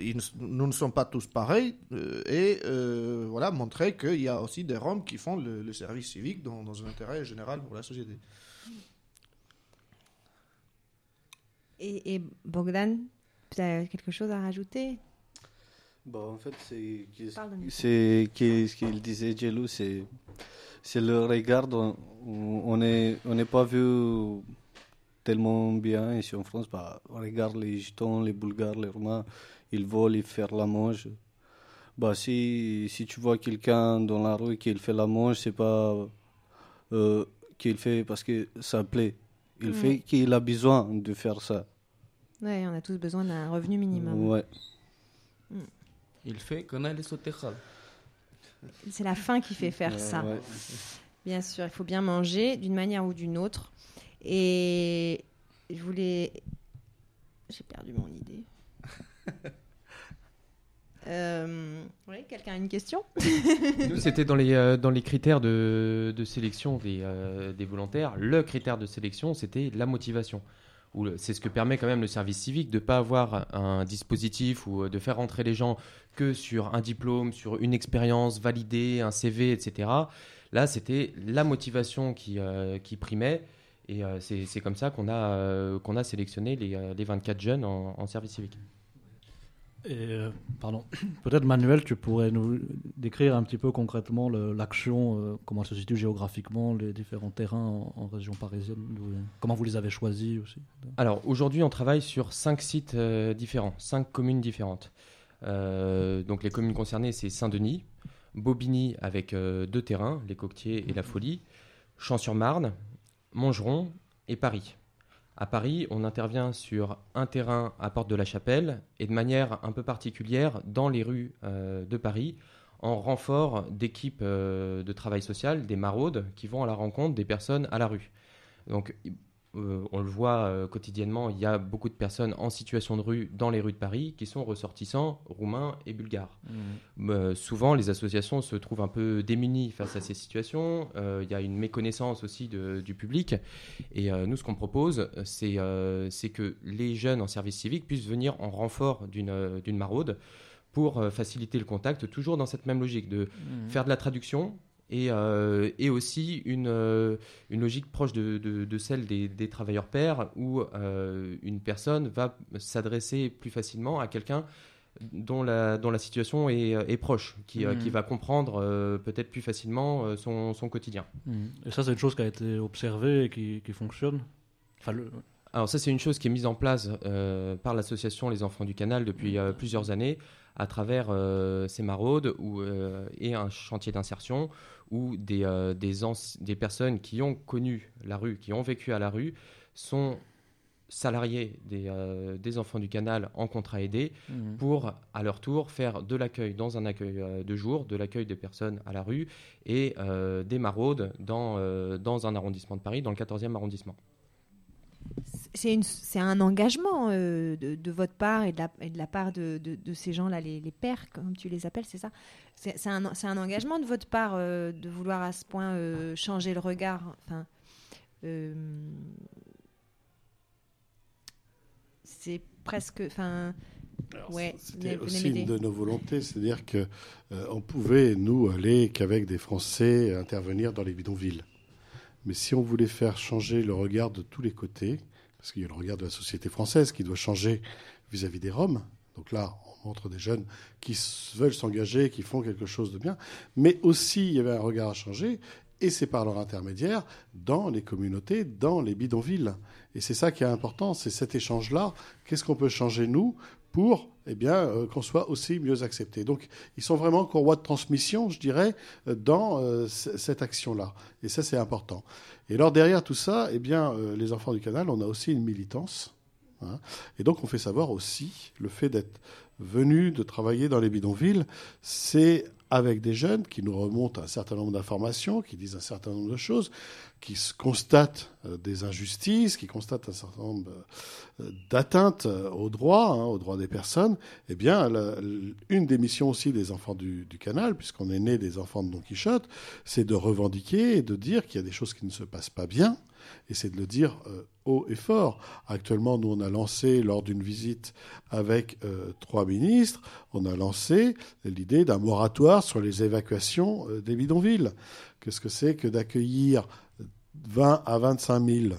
ils ne- nous ne sommes pas tous pareils. euh, et euh, voilà, montrer qu'il y a aussi des Roms qui font le, le service civique dans, dans un intérêt général pour la société. Et, et Bogdan, tu as quelque chose à rajouter? Bah, en fait, c'est ce qu'il disait Jelou, c'est le regard. On on est on n'est pas vu tellement bien ici en France. Bah, on regarde les Gitans, les Bulgares, les Roumains, ils volent, ils font la manche. Bah, si si tu vois quelqu'un dans la rue qui fait la manche, c'est pas euh, qu'il fait parce que ça plaît. Il Mm. fait qu'il a besoin de faire ça. Ouais, on a tous besoin d'un revenu minimum. Ouais. Il fait că n-ai o tehal. C'est la faim qui fait faire Euh, ça. ouais. Bien sûr, il faut bien manger d'une manière ou d'une autre. Et je voulais. J'ai perdu mon idée. Euh, Oui, quelqu'un a une question? Nous, c'était dans les, euh, dans les critères de, de sélection des, euh, des volontaires. Le critère de sélection, c'était la motivation. C'est ce que permet quand même le service civique de ne pas avoir un dispositif ou de faire rentrer les gens que sur un diplôme, sur une expérience validée, un CV, etc. Là, c'était la motivation qui, euh, qui primait. Et euh, c'est comme ça qu'on a, euh, qu'on a sélectionné les, euh, les 24 jeunes en, en service civique. Et, euh, pardon, peut-être Manuel, tu pourrais nous décrire un petit peu concrètement l'action, euh, comment elle se situe géographiquement, les différents terrains en, en région parisienne, comment vous les avez choisis aussi. Alors aujourd'hui, on travaille sur cinq sites euh, différents, cinq communes différentes. Donc les communes concernées, c'est Saint-Denis, Bobigny avec deux terrains, les Coquetiers et la Folie, Champs-sur-Marne, Montgeron et Paris. À Paris, on intervient sur un terrain à Porte de la Chapelle et de manière un peu particulière dans les rues euh, de Paris en renfort d'équipes euh, de travail social, des maraudes qui vont à la rencontre des personnes à la rue. Euh, on le voit euh, quotidiennement, il y a beaucoup de personnes en situation de rue dans les rues de Paris qui sont ressortissants roumains et bulgares. Euh, souvent, les associations se trouvent un peu démunies face à ces situations. Euh, il y a une méconnaissance aussi de- du public. Et nous, ce qu'on propose, c'est que les jeunes en service civique puissent venir en renfort d'une maraude pour faciliter le contact, toujours dans cette même logique de faire de la traduction. Et, euh, et aussi une, euh, une logique proche de, de- de celle des, des travailleurs pairs, où euh, une personne va s'adresser plus facilement à quelqu'un dont la, dont la situation est, est proche, qui, qui va comprendre peut-être plus facilement son, son quotidien. Et ça, c'est une chose qui a été observée et qui, qui fonctionne. Enfin, le- Alors ça, c'est une chose qui est mise en place euh, par l'association Les Enfants du Canal depuis euh, plusieurs années à travers euh, ces maraudes euh, et un chantier d'insertion où des, des, des personnes qui ont connu la rue, qui ont vécu à la rue, sont salariés des, des Enfants du Canal en contrat aidé Mhm. pour, à leur tour, faire de l'accueil dans un accueil de jour, de l'accueil des personnes à la rue et des maraudes dans, dans un arrondissement de Paris, dans le 14e arrondissement. C'est un engagement euh, de, de votre part et de la, et de la part de, ces gens-là, les, les pères, comme tu les appelles, c'est ça? C'est un, engagement de votre part euh, de vouloir à ce point euh, changer le regard. Enfin, c'est presque. Enfin, ouais, C'était aussi une de nos volontés, c'est-à-dire que euh, on pouvait nous aller qu'avec des Français intervenir dans les bidonvilles. Mais si on voulait faire changer le regard de tous les côtés, parce qu'il y a le regard de la société française qui doit changer vis-à-vis des Roms. Donc là, on montre des jeunes qui veulent s'engager, qui font quelque chose de bien. Mais aussi, il y avait un regard à changer, et c'est par leur intermédiaire, dans les communautés, dans les bidonvilles. Et c'est ça qui est important, c'est cet échange-là. Qu'est-ce qu'on peut changer, nous, pour eh euh, qu'on soit aussi mieux accepté? Donc, ils sont vraiment courroie de transmission, je dirais, euh, dans euh, cette action-là. Et ça, c'est important. Et alors, derrière tout ça, eh bien, euh, les enfants du canal, on a aussi une militance. hein. et donc, on fait savoir aussi le fait d'être venus de travailler dans les bidonvilles, c'est avec des jeunes qui nous remontent un certain nombre d'informations, qui disent un certain nombre de choses, qui constatent euh, des injustices, qui constatent un certain nombre euh, d'atteintes euh, aux droits, hein, aux droits des personnes. Eh bien, une des missions aussi des enfants du, canal, puisqu'on est né des enfants de Don Quichotte, c'est de revendiquer et de dire qu'il y a des choses qui ne se passent pas bien, et c'est de le dire haut et fort. Actuellement, nous, on a lancé, lors d'une visite avec trois ministres, on a lancé l'idée d'un moratoire sur les évacuations des bidonvilles. Qu'est-ce que c'est que d'accueillir 20 à 25 000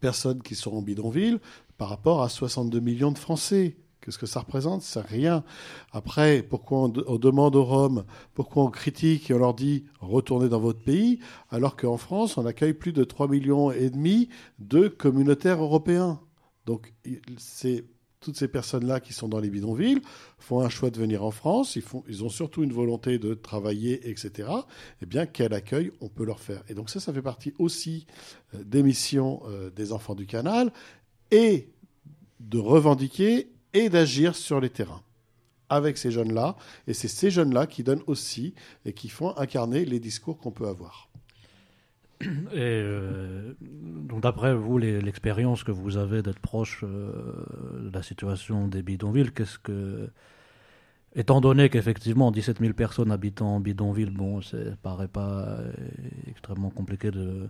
personnes qui sont en bidonville par rapport à 62 millions de Français Qu'est-ce que ça représente? C'est rien. Après, pourquoi on, on demande aux Roms, pourquoi on critique et on leur dit retournez dans votre pays, alors qu'en France, on accueille plus de 3 millions et demi de communautaires européens? Donc, c'est toutes ces personnes-là qui sont dans les bidonvilles font un choix de venir en France, ils, ont surtout une volonté de travailler, etc. Eh bien, quel accueil on peut leur faire? Et donc ça, ça fait partie aussi euh, des missions euh, des enfants du canal et de revendiquer et d'agir sur les terrains avec ces jeunes-là. Et c'est ces jeunes-là qui donnent aussi et qui font incarner les discours qu'on peut avoir. Et euh, donc d'après vous, l'expérience que vous avez d'être proche euh, de la situation des bidonvilles, qu'est-ce que, étant donné qu'effectivement 17 000 personnes habitant en bidonville, bon, ça paraît pas euh, extrêmement compliqué de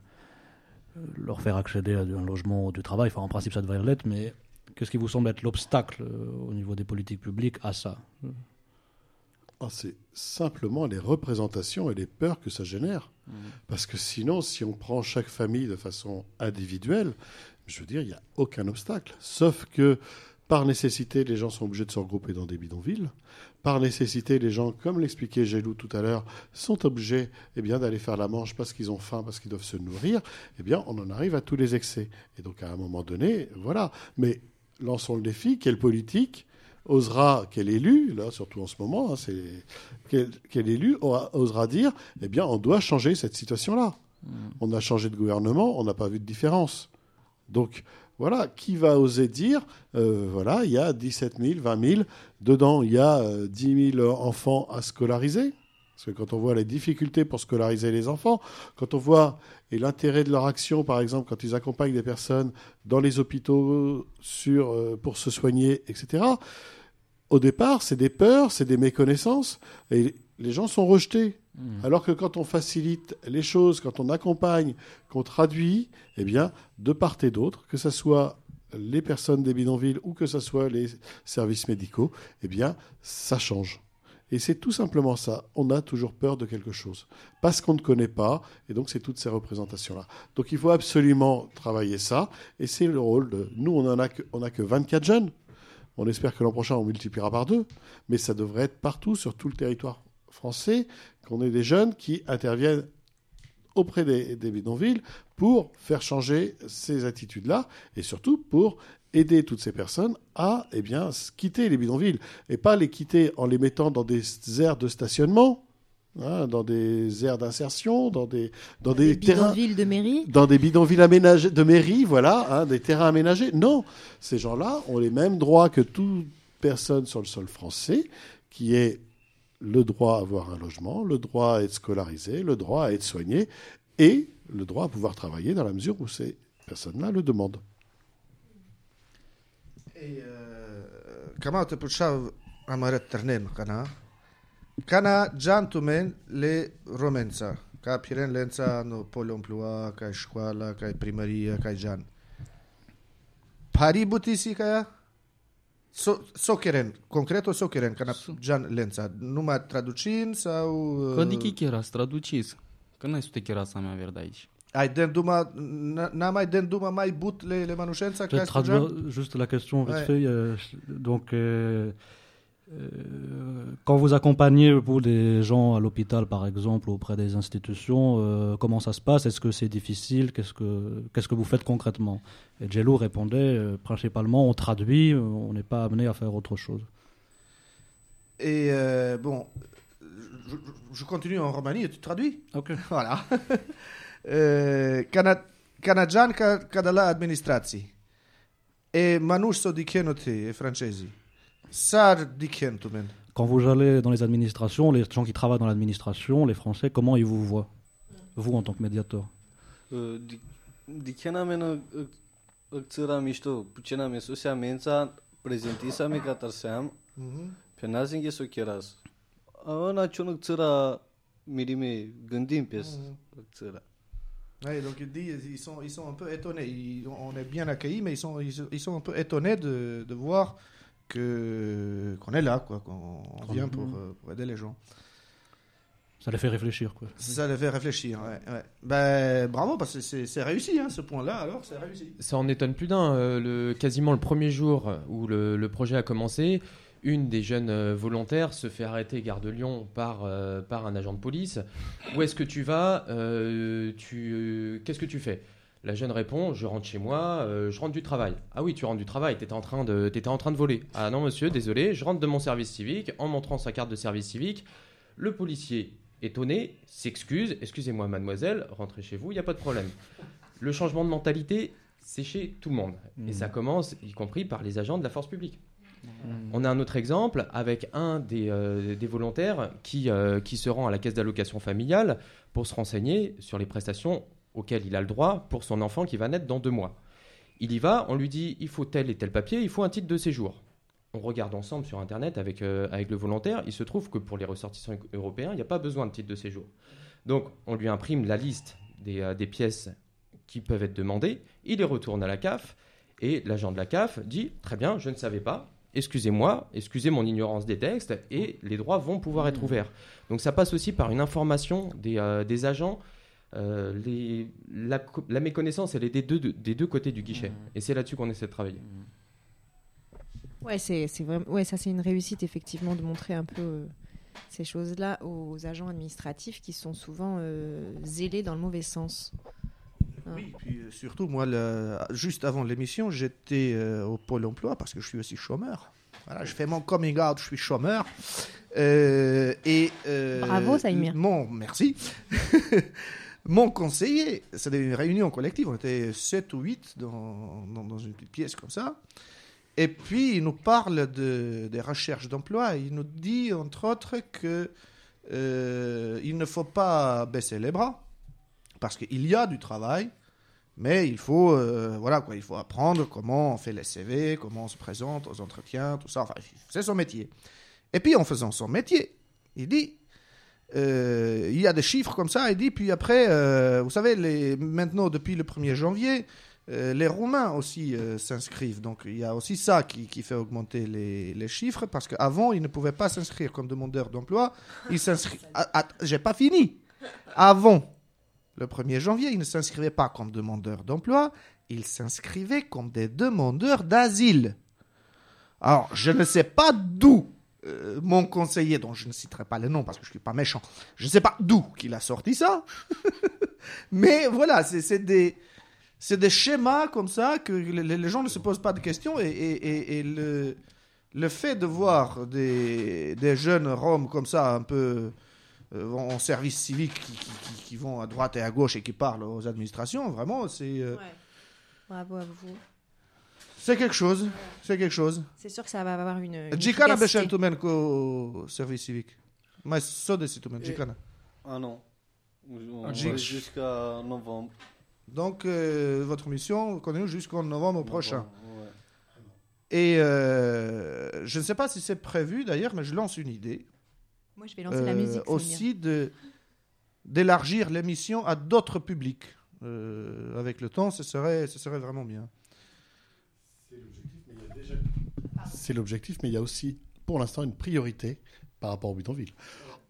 leur faire accéder à un logement ou du travail. Enfin, en principe, ça devrait l'être, mais qu'est-ce qui vous semble être l'obstacle au niveau des politiques publiques à ça? Ah, c'est simplement les représentations et les peurs que ça génère. Mm. Parce que sinon, si on prend chaque famille de façon individuelle, je veux dire, il n'y a aucun obstacle. Sauf que par nécessité, les gens sont obligés de se regrouper dans des bidonvilles. Par nécessité, les gens, comme l'expliquait Gélou tout à l'heure, sont obligés eh bien, d'aller faire la manche parce qu'ils ont faim, parce qu'ils doivent se nourrir. Eh bien, on en arrive à tous les excès. Et donc, à un moment donné, voilà. Mais lançons le défi. Quelle politique osera, quel élu, là, surtout en ce moment, hein, c'est quel, quel élu aura- osera dire, eh bien, on doit changer cette situation-là. On a changé de gouvernement, on n'a pas vu de différence. Donc, voilà, qui va oser dire, euh, voilà, il y a 17 000, 20 000, dedans, il y a euh, 10 000 enfants à scolariser. Parce que quand on voit les difficultés pour scolariser les enfants, quand on voit et l'intérêt de leur action, par exemple, quand ils accompagnent des personnes dans les hôpitaux sur, euh, pour se soigner, etc., au départ, c'est des peurs, c'est des méconnaissances, et les gens sont rejetés. Alors que quand on facilite les choses, quand on accompagne, qu'on traduit, eh bien, de part et d'autre, que ce soit les personnes des bidonvilles ou que ce soit les services médicaux, eh bien, ça change. Et c'est tout simplement ça. On a toujours peur de quelque chose. Parce qu'on ne connaît pas. Et donc, c'est toutes ces représentations-là. Donc, il faut absolument travailler ça. Et c'est le rôle de. Nous, on n'en a, que- que 24 jeunes. On espère que l'an prochain, on multipliera par deux. Mais ça devrait être partout, sur tout le territoire français, qu'on ait des jeunes qui interviennent auprès des, des bidonvilles pour faire changer ces attitudes-là et surtout pour aider toutes ces personnes à eh bien, quitter les bidonvilles et pas les quitter en les mettant dans des aires de stationnement, hein, dans des aires d'insertion, dans des, dans des, Des terrains bidonvilles de mairie. dans des bidonvilles aménagés de mairie, voilà, hein, des terrains aménagés. Non, ces gens-là ont les mêmes droits que toute personne sur le sol français, qui est le droit à avoir un logement, le droit à être scolarisé, le droit à être soigné et le droit à pouvoir travailler dans la mesure où ces personnes-là le demandent. إيه، كما تبوشاو أمارات ترنين قنا كان جانتومين لي رومنسا كا بيرين لينسا نو بول امبلوا كا شكوالا كا بريماريا كا جان باري بوتيسي كا So, sokeren, concreto sokeren, ca Gian Lența, numai traducin sau... uh, Că de ce chiar traducis? Că n-ai să te chiar să mea verde aici. Ai den mai mai but le, le manușența juste la question vite Ouais. fait. euh, donc, euh, euh, quand vous accompagnez pour des gens à l'hôpital, par exemple, auprès des institutions, euh, comment ça se passe? Est-ce que c'est difficile? Qu'est-ce que qu'est-ce que vous faites concrètement? Et Jello répondait euh, principalement on traduit, euh, on n'est pas amené à faire autre chose. Et bon, je, je continue en Roumanie et tu traduis? Ok. Voilà. Kanadžanka Sar Quand vous allez dans les administrations, les gens qui travaillent dans l'administration, les Français, comment ils vous voient Vous, en tant que médiateur? Ouais, donc il dit, ils sont, ils sont un peu étonnés. Ils- on est bien accueillis, mais ils sont, ils, sont- ils sont un peu étonnés de, de voir que qu'on est là, quoi, qu'on vient pour, euh, pour aider les gens. Ça les fait réfléchir, quoi. Ça les fait réfléchir. Ouais, ouais. Ben, bravo, parce que c'est c'est réussi, hein, ce point-là. Alors, c'est réussi. Ça en étonne plus d'un. euh, le, quasiment le premier jour où le, le projet a commencé, une des jeunes euh, volontaires se fait arrêter gare de Lyon par, euh, par un agent de police. Où est-ce que tu vas Euh, tu, euh, Qu'est-ce que tu fais? La jeune répond Je rentre chez moi, je rentre du travail. Ah oui, tu rentres du travail, tu étais, en train de- t'étais en train de voler. Ah non, monsieur, désolé, je rentre de mon service civique en montrant sa carte de service civique. Le policier, étonné, s'excuse Excusez-moi, mademoiselle, rentrez chez vous, il n'y a pas de problème. Le changement de mentalité, c'est chez tout le monde. Et ça commence, y compris par les agents de la force publique. On a un autre exemple avec un des, euh, volontaires qui, euh, qui se rend à la caisse d'allocation familiale pour se renseigner sur les prestations auxquelles il a le droit pour son enfant qui va naître dans deux mois. Il y va, on lui dit il faut tel et tel papier, il faut un titre de séjour. On regarde ensemble sur Internet avec, euh, le volontaire. Il se trouve que pour les ressortissants européens, il n'y a pas besoin de titre de séjour. Donc, on lui imprime la liste des pièces qui peuvent être demandées. Il les retourne à la CAF et l'agent de la CAF dit Très bien, je ne savais pas. Excusez-moi, excusez mon ignorance des textes et les droits vont pouvoir être ouverts. Donc ça passe aussi par une information des, euh, des agents. Euh, les- la, co- la méconnaissance, elle est des deux, des deux côtés du guichet. Et c'est là-dessus qu'on essaie de travailler. Ouais, c'est c'est vraiment ouais, ça c'est une réussite effectivement de montrer un peu euh, ces choses-là aux agents administratifs qui sont souvent zélés dans le mauvais sens. Hein. Oui, puis euh, surtout, moi, le- juste avant l'émission, j'étais euh, au Pôle emploi parce que je suis aussi chômeur. Voilà, je fais mon coming out, je suis chômeur. Euh, et, euh, Bravo, Saïmir. Mon, merci. mon conseiller, c'était une réunion collective, on était 7 ou 8 dans, dans, dans une petite pièce comme ça. Et puis, il nous parle de, des recherches d'emploi. Il nous dit, entre autres, que il ne faut pas baisser les bras parce qu'il y a du travail, mais il faut, euh, voilà quoi, il faut apprendre comment on fait les CV, comment on se présente aux entretiens, tout ça. Enfin, c'est son métier. Et puis, en faisant son métier, il dit, euh, il y a des chiffres comme ça. Il dit, puis après, euh, vous savez, les, maintenant depuis le 1er janvier, les Roumains aussi s'inscrivent. Donc il y a aussi ça qui, qui fait augmenter les, les chiffres, parce qu'avant, ils ne pouvaient pas s'inscrire comme demandeurs d'emploi. Ils s'inscrivent. Ah, ah, J'ai pas fini. Avant le 1er janvier, ils ne s'inscrivaient pas comme demandeurs d'emploi, ils s'inscrivaient comme des demandeurs d'asile. Alors, je ne sais pas d'où euh, mon conseiller, dont je ne citerai pas le nom parce que je ne suis pas méchant, je ne sais pas d'où qu'il a sorti ça. Mais voilà, c'est des, schémas comme ça que les, gens ne se posent pas de questions et, le, fait de voir des, jeunes Roms comme ça, un peu en service civique, qui, qui- qui- qui vont à droite et à gauche et qui parlent aux administrations, vraiment, c'est euh, Bravo à vous. c'est quelque chose. C'est quelque chose. C'est sûr que ça va avoir une. Jikana efficacité. beșen tumen cu service civic. Mai sode si tumen, Jikana. Non. On va j'ai- jusqu'à novembre. Donc, euh, votre mission continue jusqu'en novembre prochain. Ouais. Et euh, je ne sais pas si c'est prévu d'ailleurs, mais je lance une idée. Moi, je vais lancer la Euh, musique. Samir. aussi de d'élargir l'émission à d'autres publics. Euh, avec le temps, ce serait, ce serait vraiment bien. C'est l'objectif, mais il y a aussi, pour l'instant, une priorité par rapport aux bidonvilles.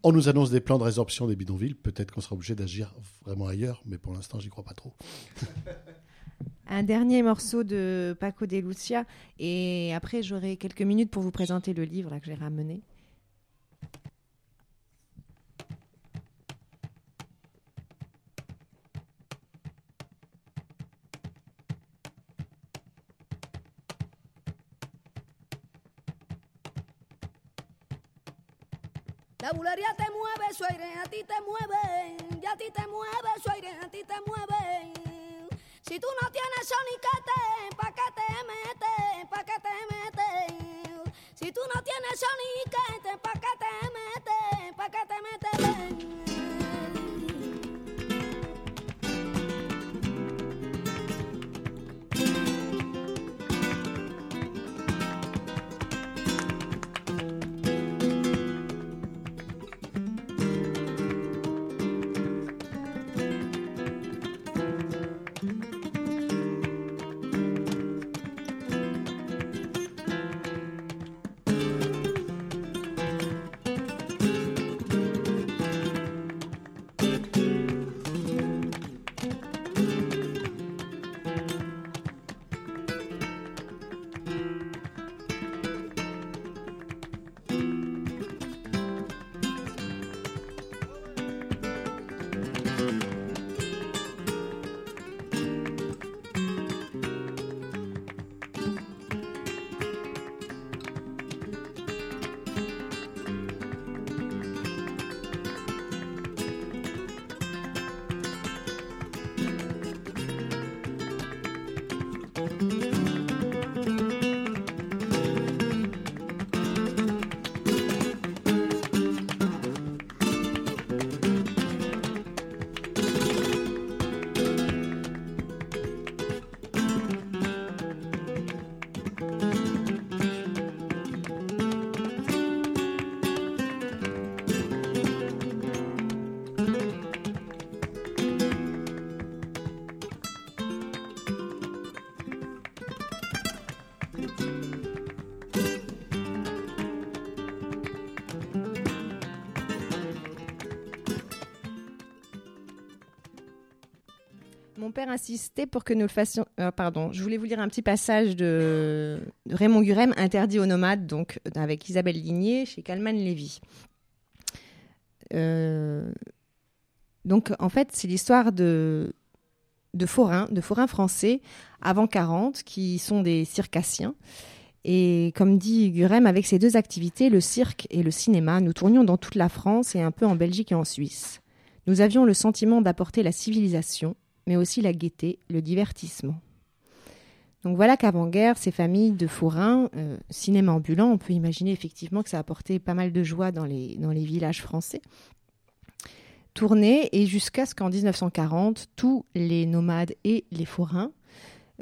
On nous annonce des plans de résorption des bidonvilles. Peut-être qu'on sera obligé d'agir vraiment ailleurs, mais pour l'instant, j'y crois pas trop. Un dernier morceau de Paco de Lucia et après j'aurai quelques minutes pour vous présenter le livre là, que j'ai ramené. La bulería te mueve, su aire a ti te mueve, y a ti te mueve, su aire a ti te mueve. Si tú no tienes soniquete, ¿pa' qué te metes? ¿Pa' qué te metes? Si tú no tienes soniquete, pa' que te mete, Mon père insistait pour que nous le fassions. euh, pardon, je voulais vous lire un petit passage de, Raymond Gurem, Interdit aux nomades, donc avec Isabelle Ligné chez Calman Lévy. Euh, donc, en fait, c'est l'histoire de, de forains, de forains français avant 40 qui sont des circassiens. Et comme dit Gurem, avec ces deux activités, le cirque et le cinéma, nous tournions dans toute la France et un peu en Belgique et en Suisse. Nous avions le sentiment d'apporter la civilisation, mais aussi la gaieté, le divertissement. Donc voilà qu'avant-guerre, ces familles de forains, euh, cinéma ambulant, on peut imaginer effectivement que ça a apporté pas mal de joie dans les, dans les villages français, tournaient et jusqu'à ce qu'en 1940, tous les nomades et les forains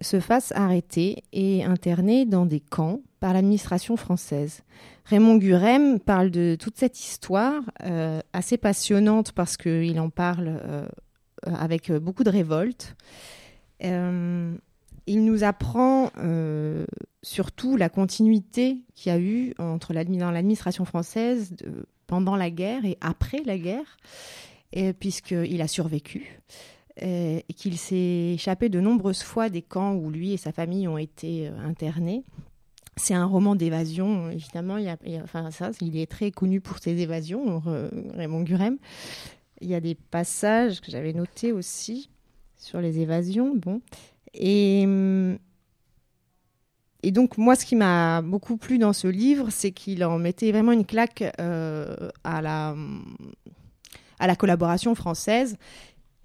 se fassent arrêter et interner dans des camps par l'administration française. Raymond Gurem parle de toute cette histoire euh, assez passionnante parce qu'il en parle euh, avec beaucoup de révolte. Euh, il nous apprend euh, surtout la continuité qu'il y a eu entre dans l'administration française pendant la guerre et après la guerre, puisqu'il a survécu euh, et qu'il s'est échappé de nombreuses fois des camps où lui et sa famille ont été euh, internés. C'est un roman d'évasion, évidemment. Il, il est très connu pour ses évasions, euh, Raymond Gurem. Il y a des passages que j'avais notés aussi sur les évasions. Bon. Et, hum, et donc, moi, ce qui m'a beaucoup plu dans ce livre, c'est qu'il en mettait vraiment une claque euh, à, la, à la collaboration française.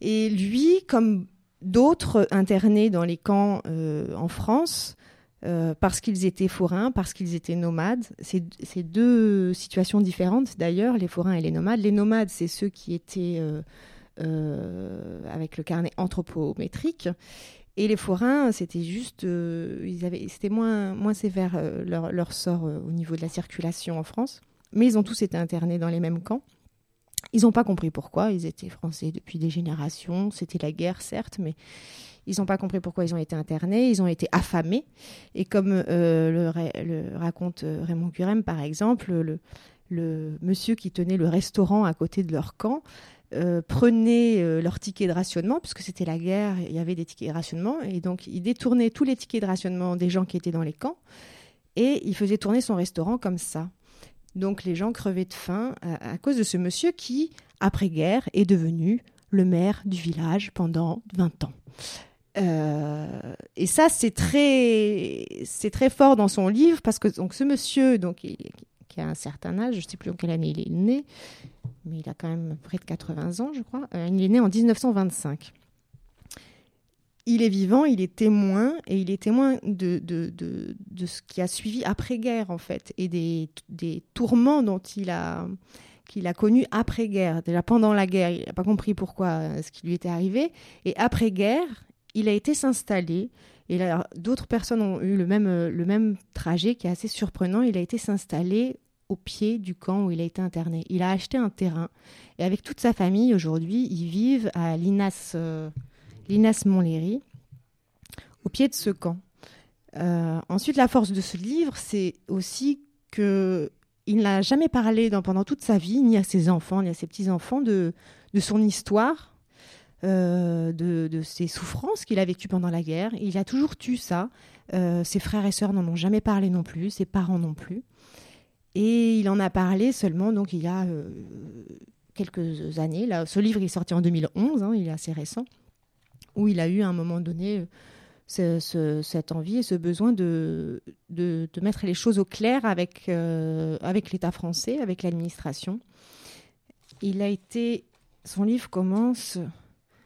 Et lui, comme d'autres internés dans les camps euh, en France, euh, parce qu'ils étaient forains, parce qu'ils étaient nomades. C'est deux situations différentes d'ailleurs, les forains et les nomades. Les nomades, c'est ceux qui étaient euh, euh, avec le carnet anthropométrique. Et les forains, c'était juste, euh, c'était moins, moins sévère leur, leur sort au niveau de la circulation en France. Mais ils ont tous été internés dans les mêmes camps. Ils n'ont pas compris pourquoi. Ils étaient français depuis des générations. C'était la guerre, certes, mais ils n'ont pas compris pourquoi ils ont été internés. Ils ont été affamés. Et comme euh, le, ra- le raconte euh, Raymond Gurem, par exemple, le, monsieur qui tenait le restaurant à côté de leur camp euh, prenait euh, leur ticket de rationnement, puisque c'était la guerre, il y avait des tickets de rationnement, et donc il détournait tous les tickets de rationnement des gens qui étaient dans les camps, et il faisait tourner son restaurant comme ça. Donc les gens crevaient de faim à, à cause de ce monsieur qui, après-guerre, est devenu le maire du village pendant 20 ans. Euh, et ça, c'est très, c'est très fort dans son livre parce que donc ce monsieur, donc qui a un certain âge, je ne sais plus en quelle année il est né, mais il a quand même près de 80 ans, je crois. Euh, il est né en 1925. Il est vivant, il est témoin, et il est témoin de, de, de, ce qui a suivi après-guerre, en fait, et des, des tourments dont il a qu'il a connu après-guerre. Déjà pendant la guerre, il n'a pas compris pourquoi euh, ce qui lui était arrivé. Et après-guerre, il a été s'installer. Et d'autres personnes ont eu le même, euh, le même trajet qui est assez surprenant. Il a été s'installer au pied du camp où il a été interné. Il a acheté un terrain. Et avec toute sa famille, aujourd'hui, ils vivent à Linas, euh, Linas Montlhéry, au pied de ce camp. Euh, ensuite, la force de ce livre, c'est aussi que il n'a jamais parlé pendant toute sa vie, ni à ses enfants, ni à ses petits-enfants, de, son histoire, euh, de, ses souffrances qu'il a vécues pendant la guerre. Il a toujours tu ça. Euh, ses frères et sœurs n'en ont jamais parlé non plus, ses parents non plus. Et il en a parlé seulement, donc il y a quelques années. Là, ce livre est sorti en 2011, hein, il est assez récent, où il a eu à un moment donné euh, ce- ce- cette envie et ce besoin de, de, mettre les choses au clair avec, euh, avec l'État français, avec l'administration. Il a été. Son livre commence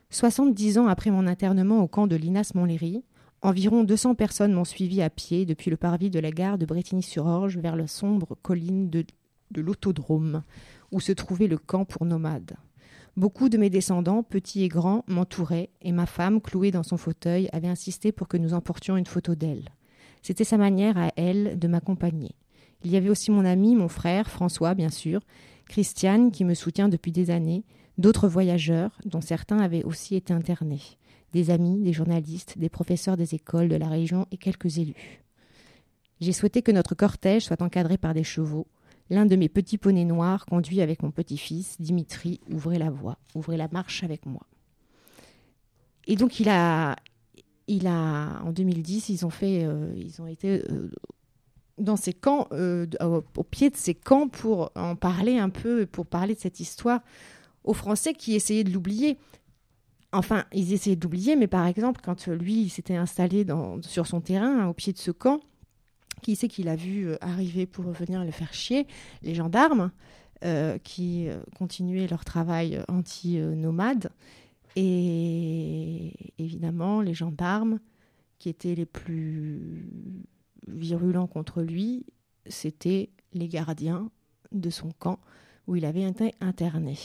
70 ans après mon internement au camp de Linas Montlhéry. Environ 200 personnes m'ont suivi à pied depuis le parvis de la gare de Bretigny-sur-Orge vers la sombre colline de, de l'autodrome, où se trouvait le camp pour nomades. Beaucoup de mes descendants, petits et grands, m'entouraient, et ma femme, clouée dans son fauteuil, avait insisté pour que nous emportions une photo d'elle. C'était sa manière à elle de m'accompagner. Il y avait aussi mon ami, mon frère, François, bien sûr, Christiane, qui me soutient depuis des années, d'autres voyageurs, dont certains avaient aussi été internés, des amis, des journalistes, des professeurs des écoles de la région et quelques élus. J'ai souhaité que notre cortège soit encadré par des chevaux. L'un de mes petits poneys noirs, conduit avec mon petit-fils, Dimitri, ouvrait la voie, ouvrait la marche avec moi. Et donc il a, il a, en 2010, ils ont fait, euh, ils ont été euh, dans ces camps, euh, au, pied de ces camps pour en parler un peu, pour parler de cette histoire aux Français qui essayaient de l'oublier. Enfin, ils essayaient de l'oublier, mais par exemple, quand lui il s'était installé sur son terrain, au pied de ce camp, qui c'est qu'il a vu euh, arriver pour venir le faire chier? Les gendarmes euh, qui euh, continuaient leur travail anti-nomade. Et évidemment, les gendarmes qui étaient les plus virulents contre lui, c'était les gardiens de son camp où il avait été interné.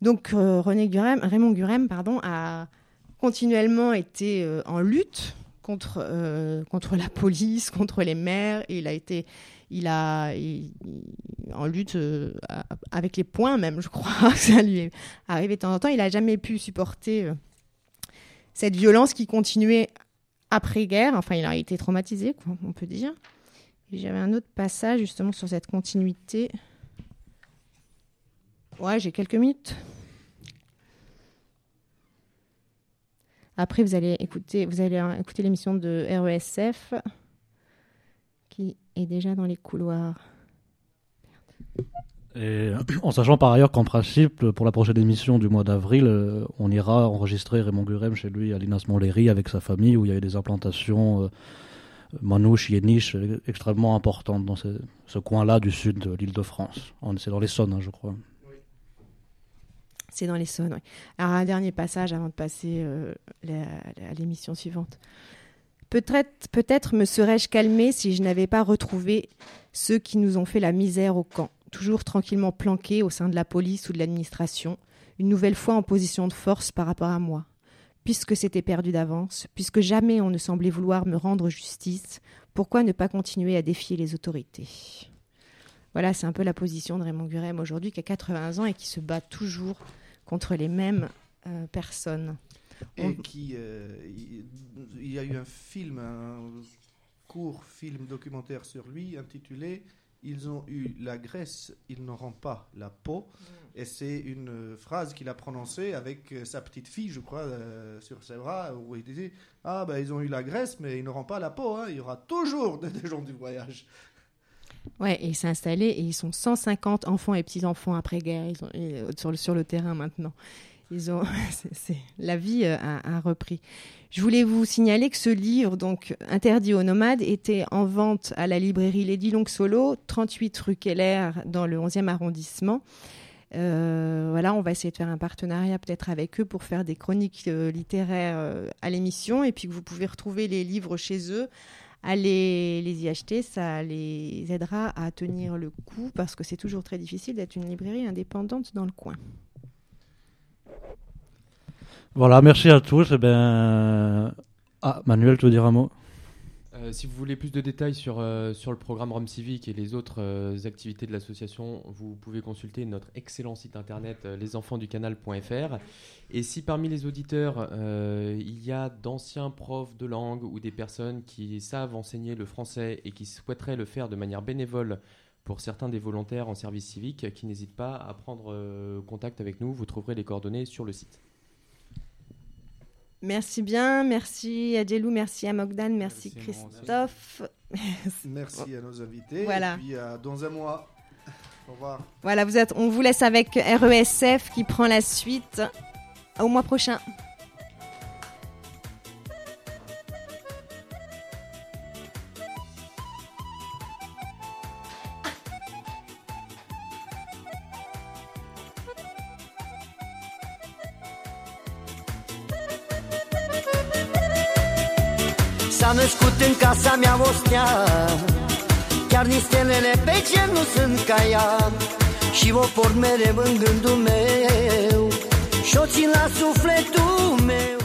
Donc René Gurem, Raymond Gurem pardon, a continuellement été en lutte contre, euh, contre la police, contre les maires. Il a été il a, en lutte euh, avec les poings même, je crois. Ça lui est arrivé de temps en temps. Il n'a jamais pu supporter euh, cette violence qui continuait après-guerre. Enfin, il a été traumatisé, on peut dire. J'avais un autre passage justement sur cette continuité. Ouais, j'ai quelques minutes. Après, vous allez écouter, vous allez euh, écouter l'émission de RESF qui est déjà dans les couloirs. Et en sachant par ailleurs qu'en principe, pour la prochaine émission du mois d'avril, euh, on ira enregistrer Raymond Gurem chez lui à Linas Montlhéry avec sa famille où il y avait des implantations euh, manouches, yéniches euh, extrêmement importantes dans ce, coin-là du sud de l'île de France. C'est dans l'Essonne, hein, je crois. C'est dans les Saônes. Alors, un dernier passage avant de passer euh, à l'émission suivante. Peut-être me serais-je calmé si je n'avais pas retrouvé ceux qui nous ont fait la misère au camp, toujours tranquillement planqués au sein de la police ou de l'administration, une nouvelle fois en position de force par rapport à moi. Puisque c'était perdu d'avance, puisque jamais on ne semblait vouloir me rendre justice, pourquoi ne pas continuer à défier les autorités? Voilà, c'est un peu la position de Raymond Gurem aujourd'hui, qui a 80 ans et qui se bat toujours contre les mêmes euh, personnes. Et On- qui, euh, il y a eu un film, un court film documentaire sur lui intitulé Ils ont eu la graisse, ils n'auront pas la peau. Et c'est une euh, phrase qu'il a prononcée avec euh, sa petite fille, je crois, euh, sur ses bras, où il disait Ah, ben ils ont eu la graisse, mais ils n'auront pas la peau. hein. Il y aura toujours des gens du voyage. Ouais, et installé et ils sont 150 enfants et petits-enfants après-guerre euh, sur, le, terrain maintenant. Ils ont, la vie euh, a, repris. Je voulais vous signaler que ce livre, donc interdit aux nomades, était en vente à la librairie Lady Long Solo, 38 rue Keller, dans le 11e arrondissement. Euh, voilà, on va essayer de faire un partenariat peut-être avec eux pour faire des chroniques littéraires à l'émission et puis que vous pouvez retrouver les livres chez eux. Allez les y acheter, ça les aidera à tenir le coup parce que c'est toujours très difficile d'être une librairie indépendante dans le coin. Voilà, merci à tous. Eh ben... Ah, Manuel, tu veux dire un mot? Euh, si vous voulez plus de détails sur, euh, sur le programme Rome Civique et les autres euh, activités de l'association, vous pouvez consulter notre excellent site internet lesenfantsducanal.fr. Et si parmi les auditeurs, il y a d'anciens profs de langue ou des personnes qui savent enseigner le français et qui souhaiteraient le faire de manière bénévole pour certains des volontaires en service civique, qui n'hésitent pas à prendre contact avec nous, vous trouverez les coordonnées sur le site. Merci bien, merci à Djelou, merci à Mogdan, merci. Christophe. Merci à nos invités. Voilà. Et puis à dans un mois. Au revoir. Voilà, vous êtes, on vous laisse avec RESF qui prend la suite au mois prochain. Mea o stea Chiar nici stelele pe cer nu sunt ca ea. Și o port mereu în gândul meu. Și o țin la sufletul meu